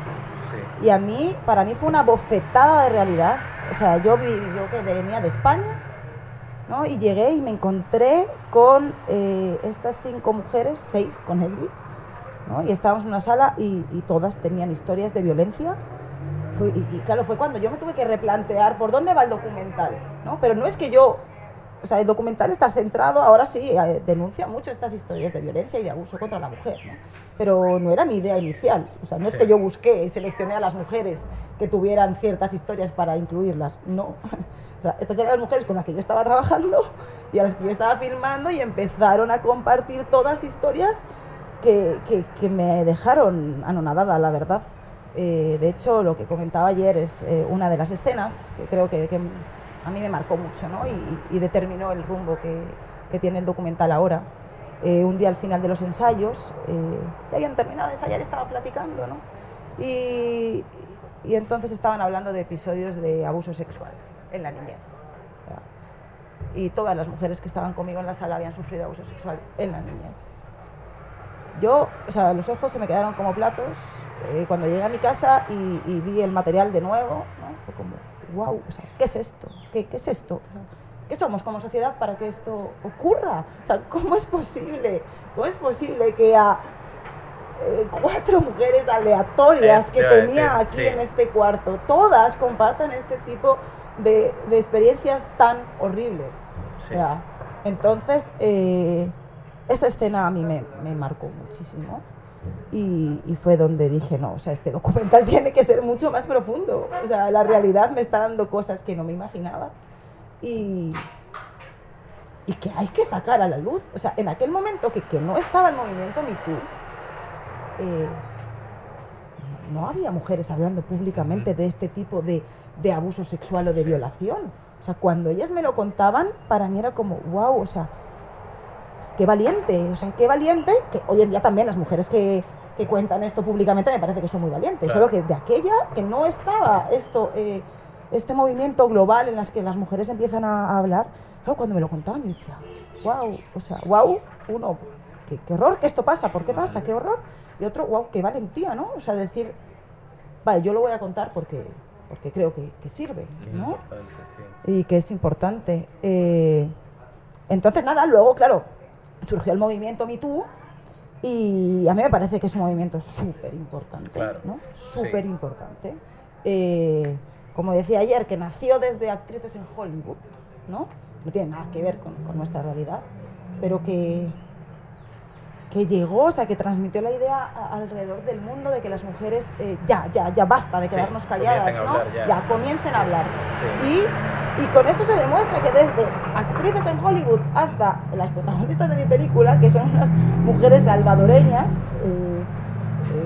Y a mí, para mí fue una bofetada de realidad. O sea, yo, yo que venía de España, ¿no? Y llegué y me encontré con eh, estas cinco mujeres, seis con Egli, ¿no? Y estábamos en una sala y, y todas tenían historias de violencia. Y, y claro, fue cuando yo me tuve que replantear por dónde va el documental, ¿no? Pero no es que yo... O sea, el documental está centrado, ahora sí, eh, denuncia mucho estas historias de violencia y de abuso contra la mujer, ¿no? Pero no era mi idea inicial. O sea, no es que yo busqué y seleccioné a las mujeres que tuvieran ciertas historias para incluirlas. No. (laughs) O sea, estas eran las mujeres con las que yo estaba trabajando y a las que yo estaba filmando y empezaron a compartir todas historias que, que, que me dejaron anonadada, la verdad. Eh, de hecho, lo que comentaba ayer es eh, una de las escenas que creo que, que a mí me marcó mucho ¿no? y, y determinó el rumbo que, que tiene el documental ahora. Eh, un día al final de los ensayos, eh, ya habían terminado de ensayar estaban platicando, ¿no? Y, y entonces estaban hablando de episodios de abuso sexual en la niñez. Y todas las mujeres que estaban conmigo en la sala habían sufrido abuso sexual en la niñez. Yo, o sea, los ojos se me quedaron como platos eh, cuando llegué a mi casa y, y vi el material de nuevo, ¿no? Fue como, wow, o sea, ¿qué es esto? ¿Qué, qué es esto? ¿Qué somos como sociedad para que esto ocurra? O sea, ¿cómo es posible? ¿Cómo es posible que a eh, cuatro mujeres aleatorias Es- que tenía decir, aquí sí. en este cuarto, todas compartan este tipo de, de experiencias tan horribles? Sí. Entonces, eh, esa escena a mí me, me marcó muchísimo. Y, y fue donde dije, no, o sea, este documental (laughs) tiene que ser mucho más profundo. O sea, la realidad me está dando cosas que no me imaginaba y, y que hay que sacar a la luz. O sea, en aquel momento que, que no estaba el movimiento MeToo, eh, no no había mujeres hablando públicamente de este tipo de, de abuso sexual o de violación. O sea, cuando ellas me lo contaban, para mí era como, wow, o sea, qué valiente, o sea, qué valiente, que hoy en día también las mujeres que, que cuentan esto públicamente me parece que son muy valientes, Claro. solo que de aquella que no estaba esto, eh, este movimiento global en las que las mujeres empiezan a, a hablar, claro, cuando me lo contaban yo decía, wow, o sea, wow, uno, qué, qué horror que esto pasa, ¿por qué pasa? ¿Qué horror? Y otro, wow, qué valentía, ¿no? O sea, decir, vale, yo lo voy a contar porque, porque creo que, que sirve, ¿no? Sí. y que es importante. Eh, entonces, nada, luego, claro, surgió el movimiento MeToo y a mí me parece que es un movimiento súper importante, Claro, ¿no? sí. Súper importante. Eh, como decía ayer, que nació desde actrices en Hollywood, ¿no? No tiene nada que ver con, con nuestra realidad, pero que, que llegó, o sea, que transmitió la idea alrededor del mundo de que las mujeres eh, ya, ya, ya basta de Sí, quedarnos calladas, comiencen ¿no? hablar ya. comiencen a hablar. Y, y con eso se demuestra que desde actrices en Hollywood hasta las protagonistas de mi película, que son unas mujeres salvadoreñas eh,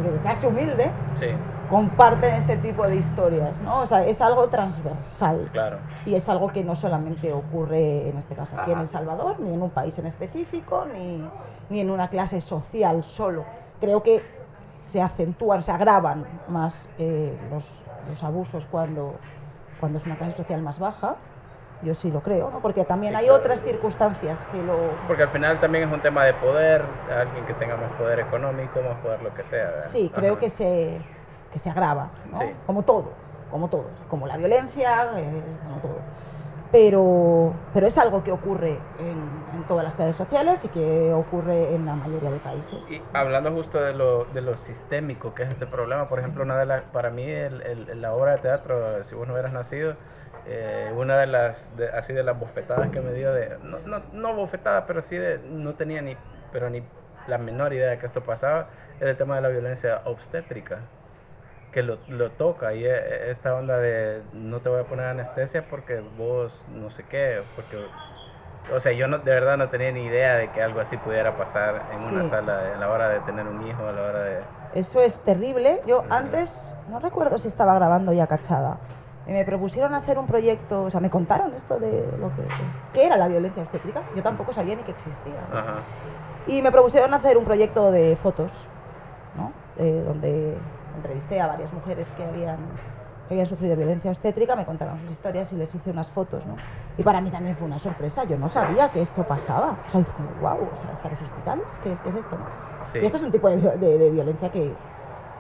eh, de clase humilde, Sí, comparten este tipo de historias, ¿no? O sea, es algo transversal. claro. Y es algo que no solamente ocurre, en este caso, aquí en El Salvador, ni en un país en específico, ni, ni en una clase social solo. Creo que se acentúan, se agravan más eh, los, los abusos cuando, cuando es una clase social más baja. Yo sí lo creo, ¿no? Porque también Sí, hay claro. otras circunstancias que lo... Porque al final también es un tema de poder, alguien que tenga más poder económico, más poder lo que sea. ¿verdad? Sí, creo Ajá. que se, que se agrava, ¿no? Sí. Como todo, como todo, como la violencia, eh, como todo. Pero, pero es algo que ocurre en, en todas las clases sociales y que ocurre en la mayoría de países. Y hablando justo de lo, de lo sistémico que es este problema, por ejemplo, una de las, para mí el- el- la obra de teatro, si vos no hubieras nacido, eh, una de las, de- así de las bofetadas que me dio, de, no, no, no bofetada, pero sí de, no tenía ni, pero ni la menor idea de que esto pasaba, era el tema de la violencia obstétrica, que lo, lo toca, y eh, esta onda de no te voy a poner anestesia porque vos no sé qué, porque o sea, yo no, de verdad no tenía ni idea de que algo así pudiera pasar en una Sí. sala a la hora de tener un hijo, a la hora de... Eso es terrible. Yo antes, no recuerdo si estaba grabando ya cachada, me propusieron hacer un proyecto, o sea, me contaron esto de lo que, qué era la violencia obstétrica. Yo tampoco sabía ni que existía. Ajá. Y me propusieron hacer un proyecto de fotos, ¿no? Eh, donde entrevisté a varias mujeres que habían, que habían sufrido violencia obstétrica, me contaron sus historias y les hice unas fotos. ¿no? Y para mí también fue una sorpresa, yo no sabía que esto pasaba. O sea, y como, wow, o sea, hasta los hospitales, ¿qué, qué es esto? no? Sí. Y esto es un tipo de, de- de violencia que,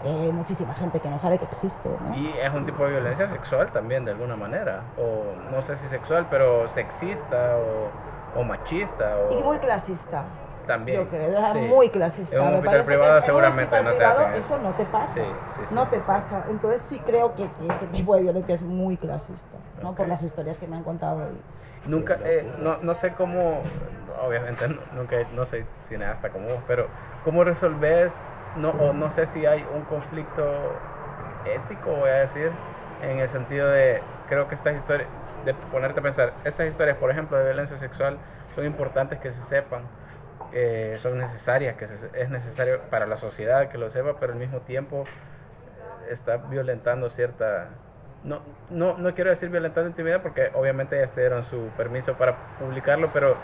que hay muchísima gente que no sabe que existe. ¿no? Y es un tipo de violencia sexual también, de alguna manera. O no sé si sexual, pero sexista o, o machista. O Y muy clasista. También. Yo creo, es sí. muy clasista. En un hospital que privado un seguramente hospital no te privado hacen eso. no te pasa. Sí, sí, no te pasa. Entonces sí creo que, que ese tipo de violencia es muy clasista, ¿no? Por las historias que me han contado. y- Nunca, eh, no, no sé cómo, obviamente no, nunca, no soy cineasta como vos, pero ¿cómo resolves, no, o no sé si hay un conflicto ético, voy a decir, en el sentido de, creo que estas historias, de ponerte a pensar, estas historias, por ejemplo, de violencia sexual, son importantes que se sepan, eh, son necesarias, que se- es necesario para la sociedad que lo sepa, pero al mismo tiempo está violentando cierta no, no, no quiero decir violentando intimidad porque obviamente ellas te dieron su permiso para publicarlo, pero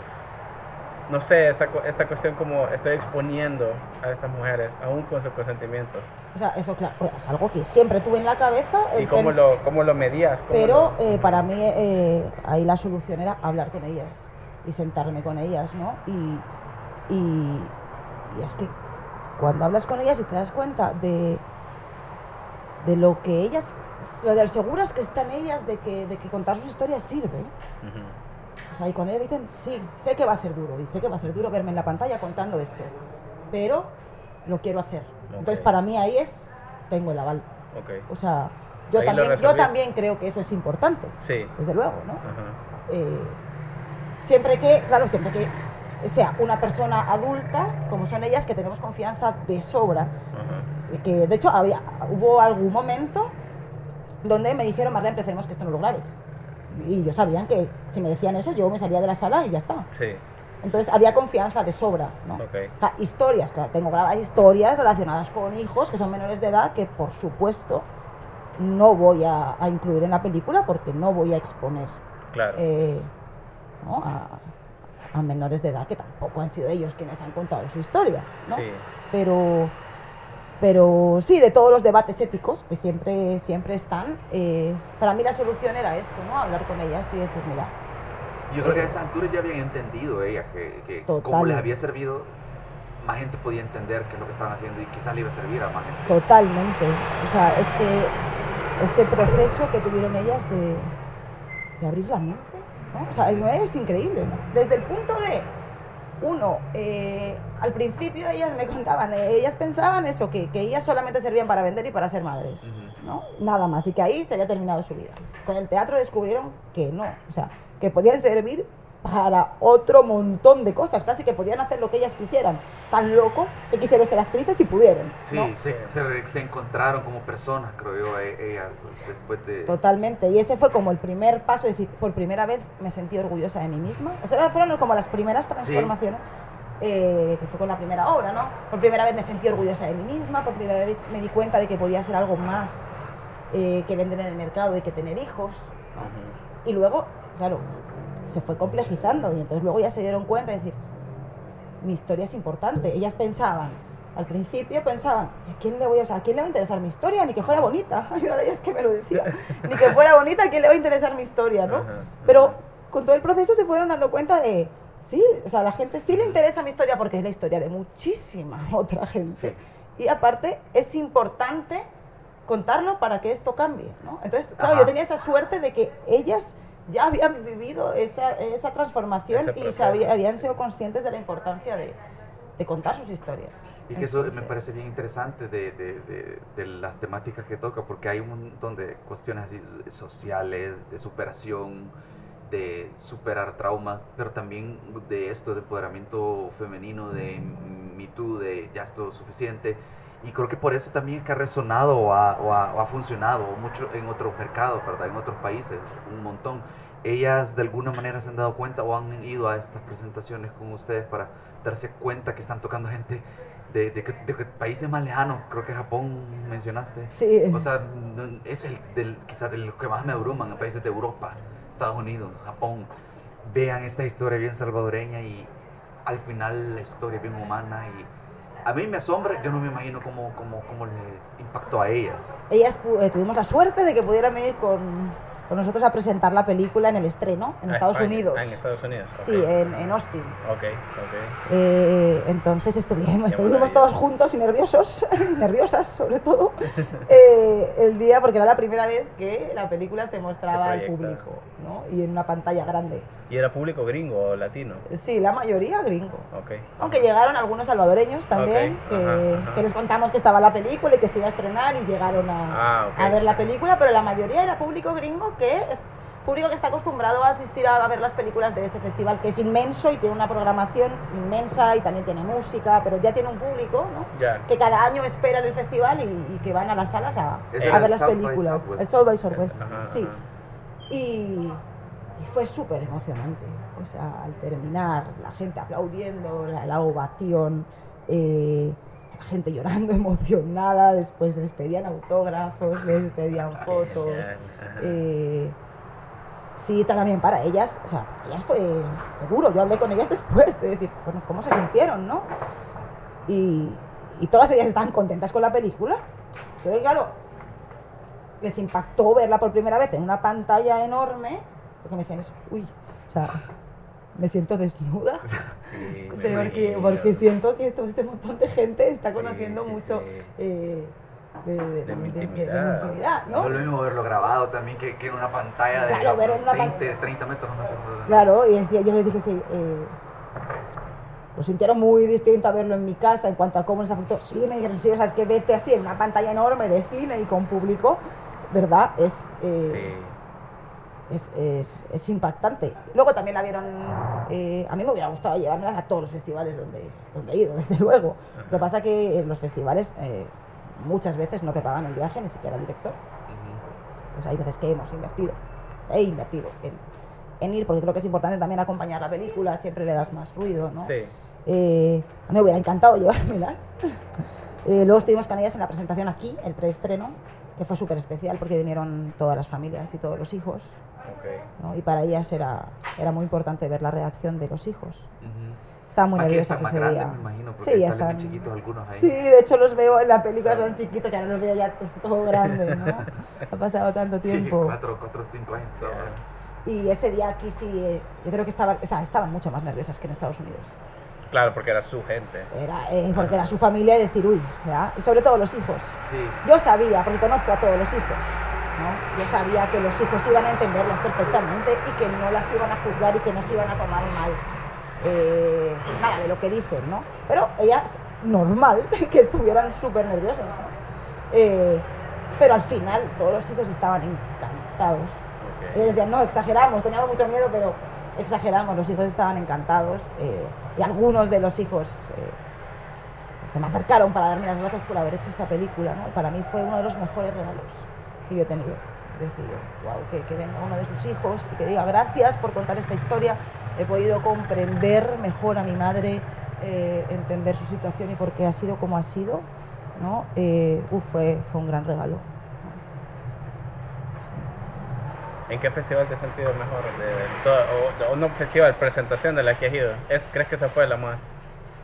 no sé, esa, esta cuestión como estoy exponiendo a estas mujeres, aún con su consentimiento. O sea, eso claro, es algo que siempre tuve en la cabeza. ¿Y cómo lo, cómo lo medías? ¿Cómo Pero lo- eh, para mí eh, ahí la solución era hablar con ellas y sentarme con ellas, ¿no? Y, y, y es que cuando hablas con ellas y te das cuenta de, de lo que ellas, lo de seguras que están ellas de que, de que contar sus historias sirve. O sea, y cuando ellas dicen, sí, sé que va a ser duro y sé que va a ser duro verme en la pantalla contando esto, pero lo quiero hacer. Entonces para mí ahí es, tengo el aval. Ok. O sea, yo también, yo también creo que eso es importante, Sí. desde luego, ¿no? Eh, siempre que, claro, siempre que sea una persona adulta, como son ellas, que tenemos confianza de sobra. Que de hecho había, hubo algún momento donde me dijeron, Marlene, preferimos que esto no lo grabes. Y yo sabían que si me decían eso, yo me salía de la sala y ya está. Sí. Entonces había confianza de sobra, ¿no? Ok. O sea, historias, claro, tengo grabadas historias relacionadas con hijos que son menores de edad que por supuesto no voy a, a incluir en la película porque no voy a exponer Claro. eh, ¿no? a, a menores de edad que tampoco han sido ellos quienes han contado su historia, ¿no? Sí. Pero, pero sí, de todos los debates éticos que siempre, siempre están, eh, para mí la solución era esto, ¿no? Hablar con ellas y decir, mira, Yo creo que a esa altura ya habían entendido ellas que, que como les había servido, más gente podía entender qué es lo que estaban haciendo y quizás le iba a servir a más gente. Totalmente. O sea, es que ese proceso que tuvieron ellas de, de abrir la mente, ¿no? O sea, es, increíble, ¿no? Desde el punto de, uno, eh, al principio ellas me contaban, eh, ellas pensaban eso, que, que ellas solamente servían para vender y para ser madres, ¿no? Nada más, y que ahí se había terminado su vida. Con el teatro descubrieron que no, o sea, que podían servir para otro montón de cosas, casi que podían hacer lo que ellas quisieran. Tan loco que quisieron ser actrices y pudieron. Sí, ¿no? se, se, se encontraron como personas, creo yo, e- ellas después de... Totalmente. Y ese fue como el primer paso, es decir, por primera vez me sentí orgullosa de mí misma. Esas fueron como las primeras transformaciones, eh, que fue con la primera obra, ¿no? Por primera vez me sentí orgullosa de mí misma, por primera vez me di cuenta de que podía hacer algo más eh, que vender en el mercado y que tener hijos. ¿no? Y luego, claro, se fue complejizando y entonces luego ya se dieron cuenta de decir, mi historia es importante. Ellas pensaban, al principio pensaban, ¿a quién le voy a, o sea, ¿a quién le va a interesar mi historia? Ni que fuera bonita. (laughs) Hay una de ellas que me lo decía. (laughs) Ni que fuera bonita, ¿a quién le va a interesar mi historia? ¿no? Pero con todo el proceso se fueron dando cuenta de, sí, o sea, a la gente sí le interesa mi historia porque es la historia de muchísima (laughs) otra gente. Y aparte, es importante contarlo para que esto cambie, ¿no? Entonces, claro, Ajá. yo tenía esa suerte de que ellas ya habían vivido esa, esa transformación y sabía- habían sido conscientes de la importancia de, de contar sus historias. Y que eso me Entonces, parece bien interesante de, de, de, las temáticas que toca, porque hay un montón de cuestiones así sociales, de superación, de superar traumas, pero también de esto, de empoderamiento femenino, de Me Too, de ya es todo suficiente. Y creo que por eso también es que ha resonado o ha, o ha- o ha funcionado mucho en otros mercados, ¿verdad? En otros países, un montón. Ellas de alguna manera se han dado cuenta o han ido a estas presentaciones con ustedes para darse cuenta que están tocando gente de, de, de que países más lejanos, creo que Japón mencionaste. Sí. O sea, es el del, quizás de los que más me abruman, en países de Europa, Estados Unidos, Japón. Vean esta historia bien salvadoreña y al final la historia es bien humana y a mí me asombra, yo no me imagino cómo, cómo, cómo les impactó a ellas. Ellas eh, tuvimos la suerte de que pudieran venir con, con nosotros a presentar la película en el estreno en A Estados España. Unidos. Ah, en Estados Unidos. ok. Sí, en, en Austin. Ok, ok. Eh, entonces estuvimos, estuvimos todos juntos y nerviosos, (laughs) nerviosas sobre todo, eh, el día porque era la primera vez que la película se mostraba Se al público ¿no? y en una pantalla grande. ¿Y era público gringo o latino? Sí, la mayoría gringo. Ok. Aunque llegaron algunos salvadoreños también, Ok, que, ajá, ajá. que les contamos que estaba la película y que se iba a estrenar y llegaron a, Ah, ok. a ver la película, pero la mayoría era público gringo que es público que está acostumbrado a asistir a, a ver las películas de ese festival, que es inmenso y tiene una programación inmensa y también tiene música, pero ya tiene un público, ¿no? Ya. Que cada año espera en el festival y, y que van a las salas a, a ver las South películas. El South by Southwest, Ajá, sí. ajá. Y, y fue súper emocionante. O sea, al terminar, la gente aplaudiendo, la, la ovación. eh, gente llorando, (laughs) emocionada, después les pedían autógrafos, les pedían fotos. Ajá. eh, sí, también para ellas, o sea, para ellas fue, fue duro. Yo hablé con ellas (laughs) después de decir, bueno, ¿cómo se sintieron, no? Y, y todas ellas estaban contentas con la película. Pero claro, les impactó verla por primera vez en una pantalla enorme, porque me decían, es- uy, o sea, me siento desnuda. Sí, (laughs) Sí, porque, sí, porque siento que todo este montón de gente está Sí, conociendo sí, mucho sí. eh, de, de- De mi de- de- de mi intimidad. No ¿no? es lo mismo verlo grabado también que, que en una pantalla de Claro, ver en una 20, 30 metros. No sé, cuánto- Claro, y decía, yo les dije, sí, eh, lo sintieron muy distinto a verlo en mi casa en cuanto a cómo les afectó. Sí, me dijeron, sí, o sea, es que verte así en una pantalla enorme de cine y con público, ¿verdad? Es, eh, Sí. Es, es- es impactante. Luego también la vieron, eh, a mí me hubiera gustado llevarla a todos los festivales donde, donde he ido, (laughs) desde luego. Lo que pasa que en los festivales eh, muchas veces no te pagan el viaje, ni siquiera el director. Pues hay veces que hemos invertido, he invertido en, en ir, porque creo que es importante también acompañar la película, siempre le das más ruido, ¿no? Sí. Eh, a mí me hubiera encantado (laughs) llevármelas. Eh, luego estuvimos con ellas en la presentación aquí, el preestreno, que fue súper especial porque vinieron todas las familias y todos los hijos. Ok. ¿no? Y para ellas era, era muy importante ver la reacción de los hijos. Ujú. Estaban muy Aquí nerviosas ese grandes, día. me imagino, porque sí, ya están. chiquitos algunos ahí. Sí, de hecho los veo en la película, son chiquitos, ya no los veo ya todo grande, ¿no? (laughs) Ha pasado tanto Sí, tiempo. cuatro, cuatro, cinco años. Sí, ahora. Y ese día aquí sí, eh, yo creo que estaban, o sea, estaban mucho más nerviosas que en Estados Unidos. Claro, porque era su gente. Era, eh, porque era su familia y decir, uy, ¿verdad? y sobre todo los hijos. Sí. Yo sabía, porque conozco a todos los hijos, ¿no? Yo sabía que los hijos iban a entenderlas perfectamente y que no las iban a juzgar y que no se iban a tomar mal eh, nada de lo que dicen, ¿no? Pero ellas, normal (laughs) que estuvieran súper nerviosas, ¿no? Eh, pero al final todos los hijos estaban encantados. Ok. Ellos decían, no, exageramos, teníamos mucho miedo, pero exageramos, los hijos estaban encantados eh, y algunos de los hijos eh, se me acercaron para darme las gracias por haber hecho esta película, ¿no? Para mí fue uno de los mejores regalos que yo he tenido. Decir, wow, que, que venga uno de sus hijos y que diga gracias por contar esta historia, he podido comprender mejor a mi madre, eh, entender su situación y por qué ha sido como ha sido, ¿no? Fue, fue un gran regalo. Sí. ¿En qué festival te has sentido mejor? De, todo- o, o no festival, presentación de la que has ido. ¿Es- ¿Crees que esa fue la más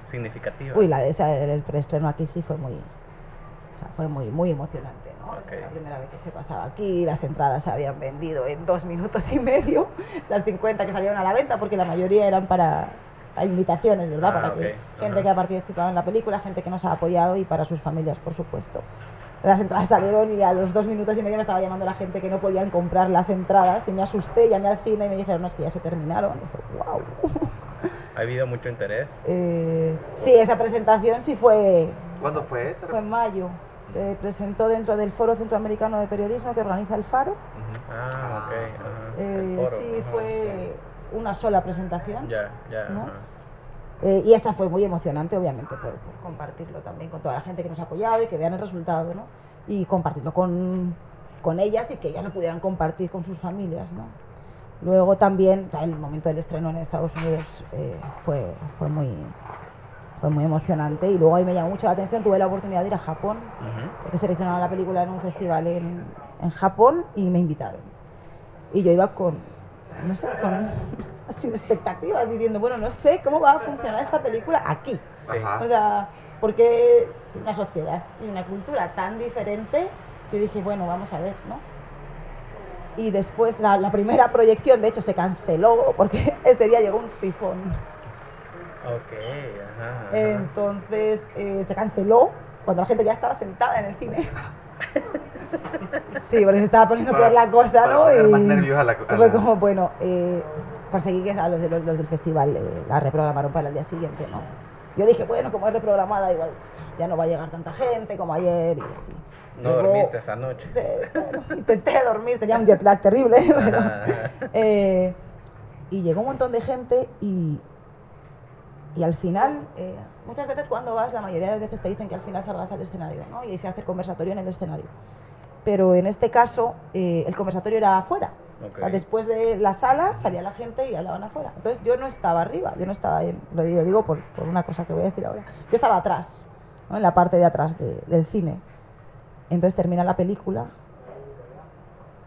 significativa? Uy, la de esa, el, el preestreno aquí sí fue muy, o sea, fue muy, muy emocionante, ¿no? O sea, la primera vez que se pasaba aquí, las entradas se habían vendido en dos minutos y medio, (laughs) las 50 que salieron a la venta, porque la mayoría eran para, para invitaciones, ¿verdad? Ah, para ok. que gente Ajá. que ha participado en la película, gente que nos ha apoyado y para sus familias, por supuesto. Las entradas salieron y a los dos minutos y medio me estaba llamando la gente que no podían comprar las entradas y me asusté, llamé al cine y me dijeron, no, es que ya se terminaron. Y dije, wow. (laughs) ¿Ha habido mucho interés? Eh, sí, esa presentación sí fue, ¿Cuándo fue esa? fue en mayo. Se presentó dentro del Foro Centroamericano de Periodismo que organiza el Faro. Ujú. Ah, ok. ajá. Eh, El foro, sí, ajá. fue una sola presentación. Ya, ya. ¿no? Eh, y esa fue muy emocionante, obviamente, por, por compartirlo también con toda la gente que nos ha apoyado y que vean el resultado, ¿no? Y compartirlo con, con ellas y que ellas lo pudieran compartir con sus familias, ¿no? Luego también, el momento del estreno en Estados Unidos eh, fue, fue, muy, fue muy emocionante y luego ahí me llamó mucho la atención, tuve la oportunidad de ir a Japón, Ujú. porque seleccionaron la película en un festival en, en Japón y me invitaron. Y yo iba con, no sé, con, sin expectativas, diciendo, bueno, no sé cómo va a funcionar esta película aquí. Sí. O sea, porque es una sociedad y una cultura tan diferente que dije, bueno, vamos a ver, ¿no? Y después la, la primera proyección, de hecho, se canceló porque (laughs) ese día llegó un tifón. Ok, ajá. ajá. Entonces eh, se canceló cuando la gente ya estaba sentada en el cine. (laughs) Sí, porque se estaba poniendo Para- peor la cosa, para ¿no? poner Y más nervios a la- a fue la- como, bueno, eh, conseguí que a los, de los, del festival eh, la reprogramaron para el día siguiente, ¿no? Yo dije, bueno, como es reprogramada, igual ya no va a llegar tanta gente como ayer y así. No Llegó- dormiste esa noche. Sí, bueno, intenté dormir, tenía un jet lag terrible, (laughs) pero, Ajá. eh, y llegó un montón de gente y, y al final, eh, muchas veces cuando vas, la mayoría de veces te dicen que al final salgas al escenario, ¿no? Y se hace el conversatorio en el escenario. Pero en este caso, eh, el conversatorio era afuera. O sea, después de la sala salía la gente y hablaban afuera. Entonces yo no estaba arriba, yo no estaba, en, lo digo, por, por una cosa que voy a decir ahora. Yo estaba atrás, ¿no? en la parte de atrás de- del cine. Entonces termina la película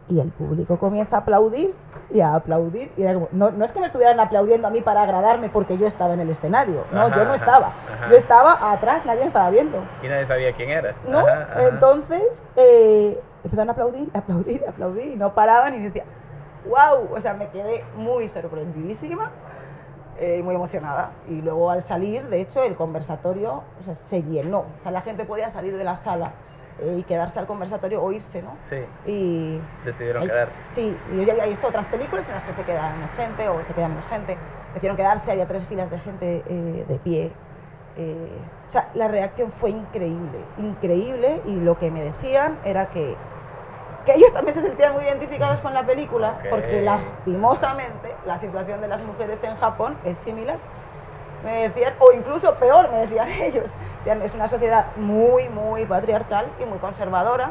y el público comienza a aplaudir y a aplaudir. Y era como- no, no es que me estuvieran aplaudiendo a mí para agradarme porque yo estaba en el escenario, no, Ajá, yo no estaba. ajá. Yo estaba atrás, nadie me estaba viendo. Y nadie sabía quién eras. ¿no? Ajá. Entonces eh, empezaron a aplaudir, a aplaudir, a aplaudir y no paraban y decía, wow, o sea, me quedé muy sorprendidísima, eh, muy emocionada. Y luego al salir, de hecho, el conversatorio o sea, se llenó, o sea, la gente podía salir de la sala eh, y quedarse al conversatorio o irse, ¿no? Sí, Y decidieron quedarse. Sí, y yo ya había visto otras películas en las que se queda más gente o se queda menos gente. Decidieron quedarse, había tres filas de gente eh, de pie. Eh, o sea, la reacción fue increíble, increíble, y lo que me decían era que, que ellos también se sentían muy identificados con la película, porque lastimosamente la situación de las mujeres en Japón es similar. Me decían, o incluso peor, me decían (laughs) ellos. Es una sociedad muy, muy patriarcal y muy conservadora,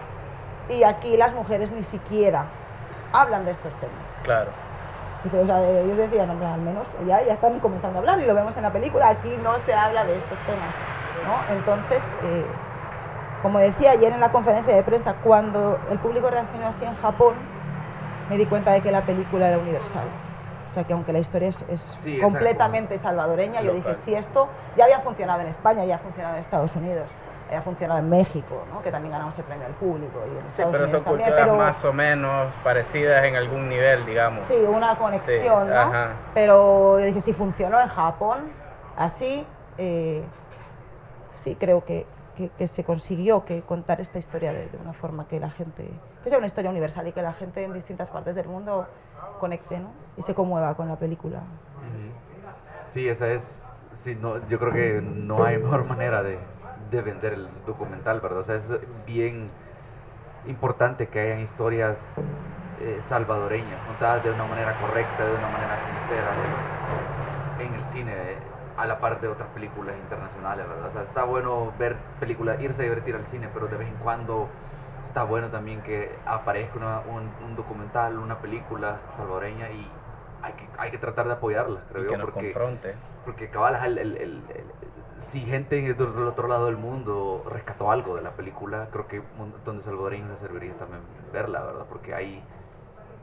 y aquí las mujeres ni siquiera hablan de estos temas. Claro. O sea, ellos decían, hombre, al menos ya, ya están comenzando a hablar y lo vemos en la película, aquí no se habla de estos temas. ¿no? Entonces, eh, como decía ayer en la conferencia de prensa, cuando el público reaccionó así en Japón, me di cuenta de que la película era universal. O sea, que aunque la historia es, es Sí, exacto. completamente salvadoreña, yo dije, si esto ya había funcionado en España, ya ha funcionado en Estados Unidos, ya ha funcionado en México, ¿no? que también ganamos el premio al público, y en Sí, Estados pero Unidos son también, culturas pero... más o menos parecidas en algún nivel, digamos. Sí, una conexión, Sí, ¿no? ajá. Pero yo dije, si funcionó en Japón, así, eh, sí creo que, que- que se consiguió que contar esta historia de, de una forma que la gente, que sea una historia universal y que la gente en distintas partes del mundo conecte, ¿no? Y se conmueva con la película. Sí, esa es. Sí, no, yo creo que no hay mejor manera de, de vender el documental, ¿verdad? O sea, es bien importante que hayan historias eh, salvadoreñas, contadas de una manera correcta, de una manera sincera, de- en el cine, a la par de otras películas internacionales, ¿verdad? O sea, está bueno ver películas, irse a divertir al cine, pero de vez en cuando está bueno también que aparezca una- un, un documental, una película salvadoreña y hay que, hay que tratar de apoyarla, creo y yo, que nos porque... confronte. Porque cabal, el, el- el- si gente del del otro lado del mundo rescató algo de la película, creo que un montón de salvadoreños les serviría también verla, ¿verdad? Porque hay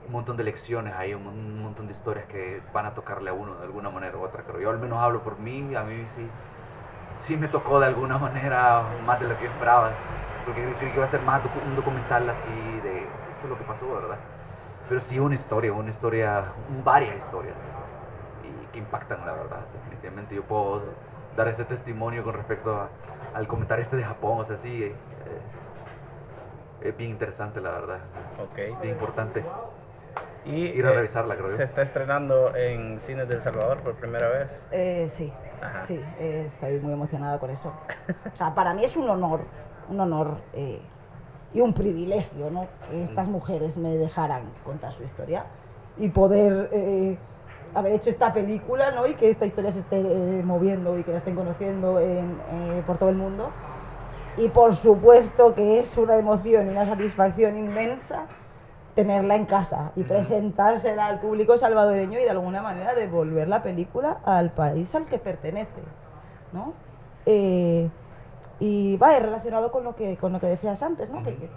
un montón de lecciones, hay un, montón de historias que van a tocarle a uno de alguna manera u otra, creo. Yo al menos hablo por mí, a mí sí, sí me tocó de alguna manera más de lo que yo esperaba, porque creí que iba a ser más un documental así de esto es lo que pasó, ¿verdad? Pero sí una historia, una historia, varias historias y que impactan, la verdad. Definitivamente yo puedo dar ese testimonio con respecto a- al comentario este de Japón, o sea, sí, eh, es bien interesante, la verdad, Ok. bien importante. Y Ir a eh, revisarla, creo yo. se está estrenando en cines de El Salvador por primera vez. Eh, sí, Ajá. sí, eh, estoy muy emocionada con eso. O sea, para mí es un honor, un honor eh, y un privilegio, ¿no? Que estas mujeres me dejaran contar su historia y poder eh, haber hecho esta película, ¿no? Y que esta historia se esté eh, moviendo y que la estén conociendo en, eh, por todo el mundo. Y por supuesto que es una emoción y una satisfacción inmensa tenerla en casa y presentársela al público salvadoreño y de alguna manera devolver la película al país al que pertenece, ¿no? Eh, y va, es relacionado con lo que, con lo que decías antes, ¿no? Que, que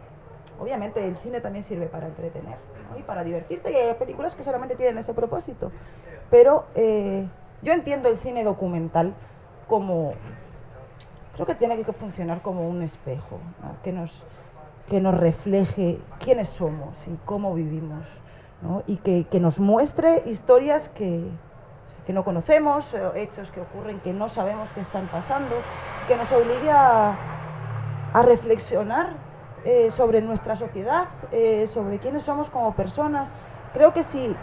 obviamente el cine también sirve para entretener ¿no? y para divertirte y hay películas que solamente tienen ese propósito. Pero eh, yo entiendo el cine documental como, creo que tiene que funcionar como un espejo, ¿no? que, nos, que nos refleje quiénes somos y cómo vivimos, ¿no? y que, que nos muestre historias que, que no conocemos, eh, hechos que ocurren que no sabemos que están pasando, que nos obligue a, a reflexionar eh, sobre nuestra sociedad, eh, sobre quiénes somos como personas. Creo que si,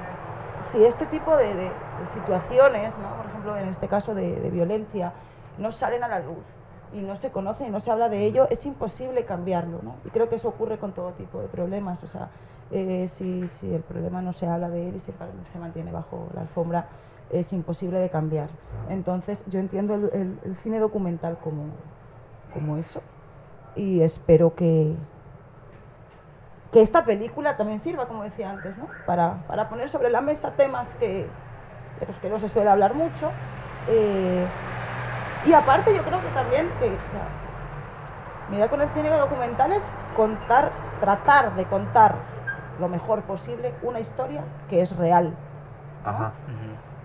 si este tipo de, situaciones, ¿no? por ejemplo en este caso de, de violencia, no salen a la luz y no se conoce y no se habla de ello, es imposible cambiarlo. ¿no? Y creo que eso ocurre con todo tipo de problemas. O sea, eh, si, si el problema no se habla de él y se, se mantiene bajo la alfombra, es imposible de cambiar. Entonces, yo entiendo el, el- el cine documental como, como eso y espero que, que esta película también sirva, como decía antes, ¿no? para, para poner sobre la mesa temas que, de los que no se suele hablar mucho. eh, y aparte yo creo que también que, o sea, Mi idea con el cine documental es contar, tratar de contar lo mejor posible una historia que es real. Ajá.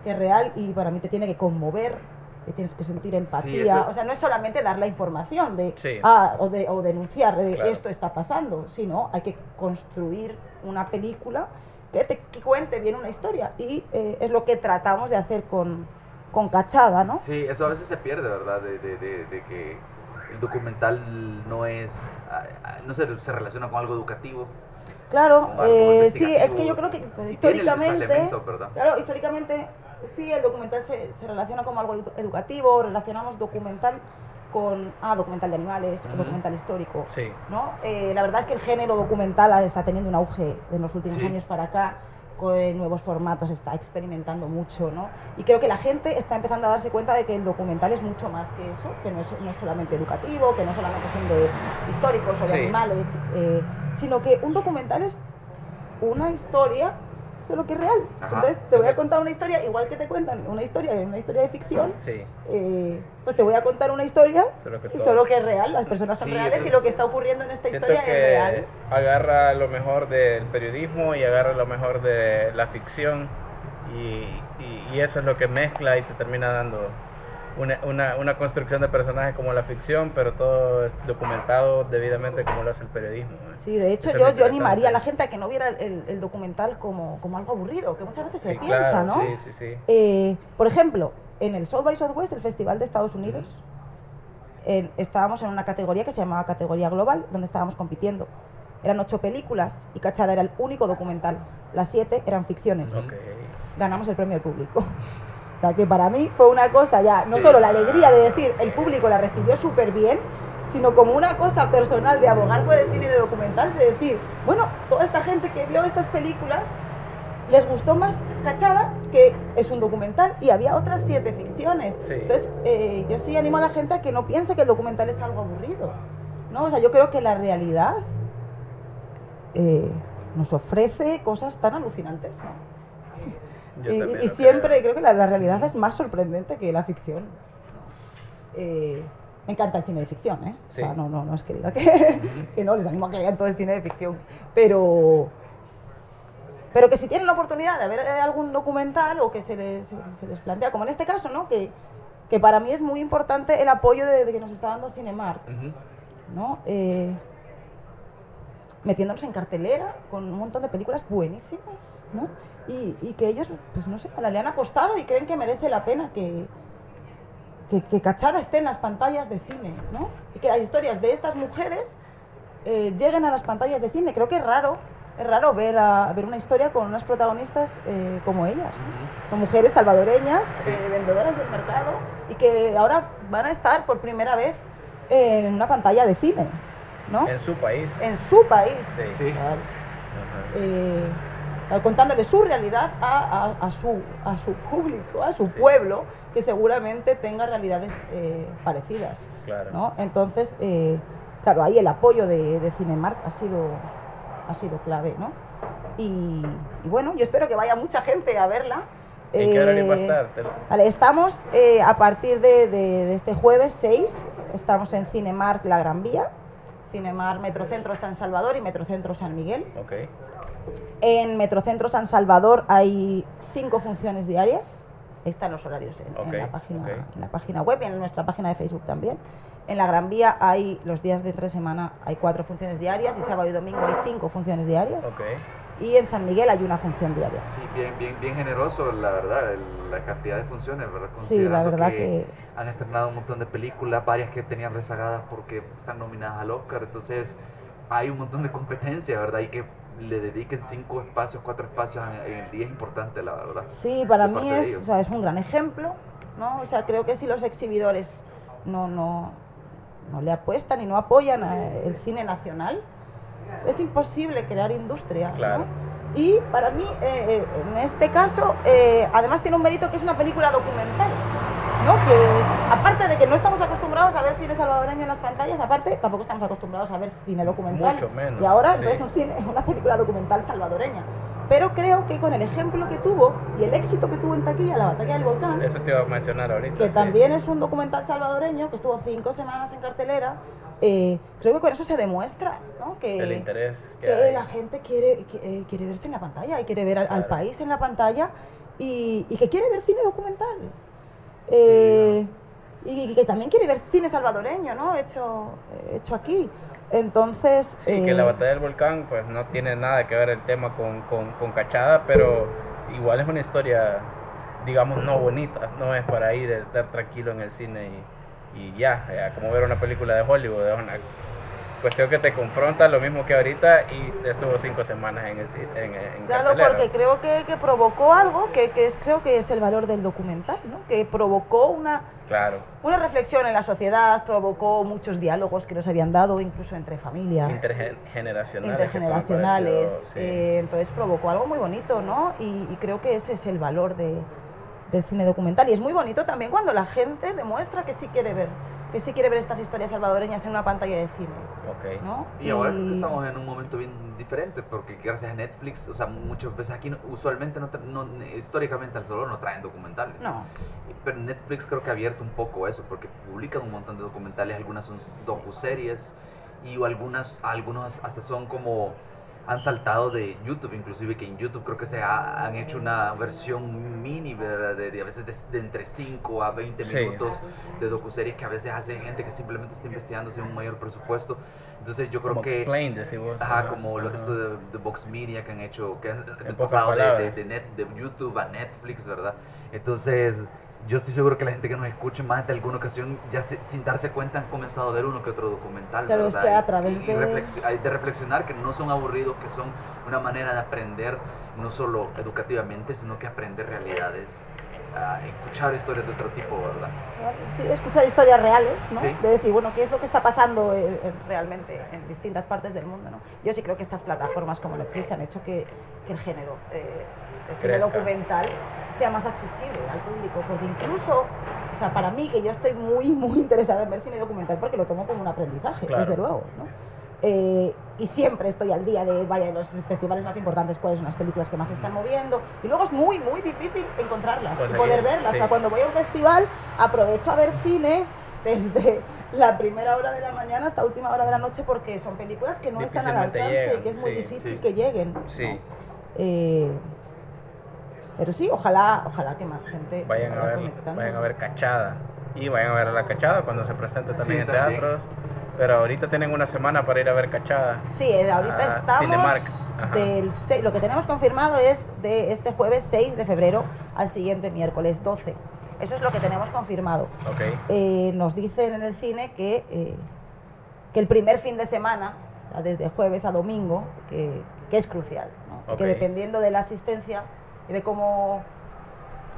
Que es real y para mí te tiene que conmover, que tienes que sentir empatía. eso- O sea, no es solamente dar la información de, Sí. ah, o, de o denunciar de Claro. esto está pasando, sino hay que construir una película que te que cuente bien una historia. Y eh, es lo que tratamos de hacer con, con Cachada, ¿no? Sí, eso a veces se pierde, ¿verdad? De, de, de, de que el documental no es, no se, se relaciona con algo educativo. Claro, eh, sí, es que yo creo que pues, históricamente, claro, históricamente sí, el documental se, se relaciona como algo edu- educativo, relacionamos documental con, ah, documental de animales, o Ujú. documental histórico, Sí. ¿no? Eh, la verdad es que el género documental está teniendo un auge en los últimos Sí. años para acá, con nuevos formatos, está experimentando mucho, ¿no? Y creo que la gente está empezando a darse cuenta de que el documental es mucho más que eso, que no es, no es solamente educativo, que no solamente son de históricos o de Sí. animales, eh, sino que un documental es una historia, solo que es real. Ajá. Entonces te voy a contar una historia, igual que te cuentan una historia, una historia de ficción, Sí. eh, pues te voy a contar una historia Solo que todo- solo que es real, las personas son Sí, reales eso y lo que está ocurriendo en esta historia es real. agarra lo mejor del periodismo y agarra lo mejor de la ficción y, y- y eso es lo que mezcla y te termina dando una, una, una construcción de personajes como la ficción, pero todo es documentado debidamente como lo hace el periodismo. ¿eh? Sí, de hecho Eso yo, yo animaría a la gente a que no viera el, el documental como, como algo aburrido, que muchas veces se Sí, piensa, claro, ¿no? Sí, sí, sí. Eh, por ejemplo, en el South by Southwest, el festival de Estados Unidos, en- estábamos en una categoría que se llamaba categoría global, donde estábamos compitiendo. Eran ocho películas y Cachada era el único documental. Las siete eran ficciones. Ok. Ganamos el premio al público. O sea que para mí fue una cosa ya, no Sí. solo la alegría de decir el público la recibió súper bien, sino como una cosa personal de abogar por el cine de documental, de decir, bueno, toda esta gente que vio estas películas les gustó más Cachada, que es un documental, y había otras siete ficciones. Sí. Entonces, eh, yo sí animo a la gente a que no piense que el documental es algo aburrido. ¿no? O sea, yo creo que la realidad eh, nos ofrece cosas tan alucinantes. ¿no? Yo Y, siempre creo. creo que la, la realidad es más sorprendente que la ficción. Eh, me encanta el cine de ficción, ¿eh? O sea, no, no, no es que diga que, (laughs) que no, les animo a que vean todo el cine de ficción. Pero, pero que si tienen la oportunidad de ver eh, algún documental o que se les, se, les plantea, como en este caso, ¿no? Que, que para mí es muy importante el apoyo de, de que nos está dando Cinemark, Ujú. ¿no? Eh, metiéndonos en cartelera con un montón de películas buenísimas, ¿no? Y, y que ellos, pues no sé, le han apostado y creen que merece la pena que, que, que Cachada esté en las pantallas de cine, ¿no? Y que las historias de estas mujeres eh, lleguen a las pantallas de cine. Creo que es raro, es raro ver, a, ver una historia con unas protagonistas eh, como ellas. ¿no? Son mujeres salvadoreñas, eh, vendedoras del mercado y que ahora van a estar por primera vez en una pantalla de cine, ¿no? En su país. En su país. Sí. Sí. Claro. Ajá. Eh, contándole su realidad a, a- a su, a su público, a su Sí. pueblo, que seguramente tenga realidades eh, parecidas. Claro. ¿no? Entonces, eh, claro, ahí el apoyo de, de Cinemark ha sido, ha sido clave. ¿no? Y, y bueno, yo espero que vaya mucha gente a verla. ¿En qué horario va a Eh, estar? Vale, estamos eh, a partir de, de- de este jueves 6, estamos en Cinemark La Gran Vía, Cinemark Metrocentro San Salvador y Metrocentro San Miguel. Ok. En Metrocentro San Salvador hay cinco funciones diarias. Están los horarios en, en Ok, la página, ok. en la página web y en nuestra página de Facebook también. En la Gran Vía hay los días de entre semana hay cuatro funciones diarias y sábado y domingo hay cinco funciones diarias. Y en San Miguel hay una función diaria. Sí, bien, bien, bien generoso, la verdad, el- la cantidad de funciones, ¿verdad? Sí, la verdad que- Han estrenado un montón de películas, varias que tenían rezagadas porque están nominadas al Oscar, entonces hay un montón de competencia, ¿verdad? Y que le dediquen cinco espacios, cuatro espacios en, en el día es importante, la verdad. Sí, para mí es, o sea, es un gran ejemplo, ¿no? O sea, creo que si los exhibidores no, no, no le apuestan y no apoyan a el cine nacional, es imposible crear industria, ¿no? Claro. Y para mí, eh, eh, en este caso, eh, además tiene un mérito que es una película documental, ¿no? Que aparte de que no estamos acostumbrados a ver cine salvadoreño en las pantallas, aparte tampoco estamos acostumbrados a ver cine documental. Mucho menos, Y ahora sí. entonces un cine, (laughs) una película documental salvadoreña. Pero creo que con el ejemplo que tuvo y el éxito que tuvo en taquilla la batalla del volcán, Eso te iba a mencionar ahorita. que sí. también es un documental salvadoreño que estuvo cinco semanas en cartelera, eh, creo que con eso se demuestra ¿no? que, El interés que que la gente quiere, que, eh, quiere verse en la pantalla y quiere ver al, al Claro. país en la pantalla y, y que quiere ver cine documental. Eh, y, y que también quiere ver cine salvadoreño, ¿no? Hecho, hecho aquí. Entonces... Sí, que eh, la batalla del volcán pues no tiene nada que ver el tema con, con, con Cachada, pero igual es una historia, digamos, no bonita, no es para ir a estar tranquilo en el cine y, y ya, ya, como ver una película de Hollywood, es una cuestión que te confronta, lo mismo que ahorita, y estuvo cinco semanas en, el, en, en Claro, cartelera. porque creo que, que provocó algo que, que es, creo que es el valor del documental, ¿no? Que provocó una, Claro, una reflexión en la sociedad, provocó muchos diálogos que no se habían dado, incluso entre familia. intergeneracionales. intergeneracionales. pareció, sí. eh, entonces provocó algo muy bonito, ¿no? Y, y creo que ese es el valor de, del cine documental. Y es muy bonito también cuando la gente demuestra que sí quiere ver, que sí quiere ver estas historias salvadoreñas en una pantalla de cine, Ok. ¿no? Y ahora estamos en un momento bien diferente porque gracias a Netflix, o sea, muchas veces aquí no- usualmente, no, no- históricamente al Salvador no traen documentales. No. Pero Netflix creo que ha abierto un poco eso porque publican un montón de documentales, algunas son docuseries y algunas, algunos hasta son como han saltado de YouTube, inclusive que en YouTube creo que se ha- han hecho una versión mini, ¿verdad? De, de a veces de, de entre 5 a 20 Sí. minutos de docuseries que a veces hace gente que simplemente está investigando sin un mayor presupuesto. Entonces yo creo Como que... Ajá, como Ajá. esto de, de Vox Media que han hecho, que han pasado de, de net, de YouTube a Netflix, ¿verdad? Entonces, yo estoy seguro que la gente que nos escuche más de alguna ocasión, ya se- sin darse cuenta, han comenzado a ver uno que otro documental. Claro, es ¿verdad? que a Y- través y, de- reflexi- hay de reflexionar que no son aburridos, que son una manera de aprender, no solo educativamente, sino que aprender realidades, a escuchar historias de otro tipo, ¿verdad? Sí, escuchar historias reales, ¿no? Sí. De decir, bueno, ¿qué es lo que está pasando eh, eh, realmente en distintas partes del mundo, ¿no? Yo sí creo que estas plataformas como Netflix han hecho que, que el género, eh, el cine documental sea más accesible al público, porque incluso, o sea, para mí, que yo estoy muy, muy interesada en ver cine documental, porque lo tomo como un aprendizaje, Claro. desde luego, ¿no? Eh, y siempre estoy al día de, vaya, los festivales más importantes, cuáles son las películas que más se están moviendo. Y luego es muy, muy difícil encontrarlas y Conseguir, poder verlas. O sea, cuando voy a un festival, aprovecho a ver cine desde la primera hora de la mañana hasta última hora de la noche porque son películas que no están al alcance y que es muy sí, difícil sí. que lleguen. ¿no? Sí. Eh, pero sí, ojalá, ojalá que más gente Vayan a, vaya ver, conectando. vayan a ver Cachada. Y vayan a ver la Cachada cuando se presente también Sí, en también. teatros. Pero ahorita tienen una semana para ir a ver Cachada. Sí, eh, ahorita Ah, estamos Cinemark, del lo que tenemos confirmado es de este jueves 6 de febrero al siguiente miércoles 12. Eso es lo que tenemos confirmado. Ok. Eh, nos dicen en el cine que, eh, que el primer fin de semana, desde jueves a domingo, que, que es crucial. ¿no? Y Que dependiendo de la asistencia y de cómo,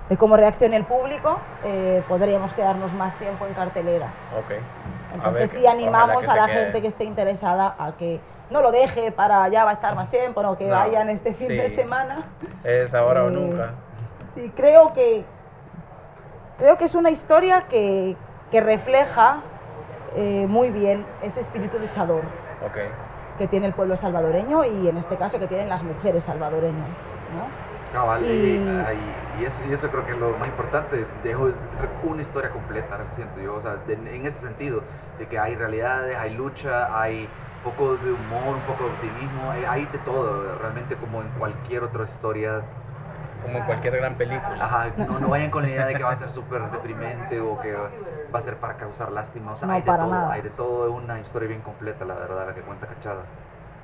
de cómo reaccione el público, eh, podríamos quedarnos más tiempo en cartelera. Ok. A Entonces ver sí animamos a la gente que esté interesada a que no lo deje para ya va a estar más tiempo, no, que No, vayan este fin de semana. Es ahora o Eh, nunca. Sí, creo que creo que es una historia que, que refleja eh, muy bien ese espíritu luchador que tiene el pueblo salvadoreño y en este caso que tienen las mujeres salvadoreñas. ¿no? Cabal, y, Y- ahí- y eso, y eso creo que es lo más importante, dejo es una historia completa, siento yo, o sea, de- en ese sentido, de que hay realidades, hay lucha, hay un poco de humor, un poco de optimismo, hay, hay de todo, realmente como en cualquier otra historia. Como en cualquier gran película. Ajá, no, no vayan con la idea de que va a ser súper deprimente o que va a ser para causar lástima, o sea, No, hay de para todo, nada. hay de todo, es una historia bien completa, la verdad, la que cuenta Cachada.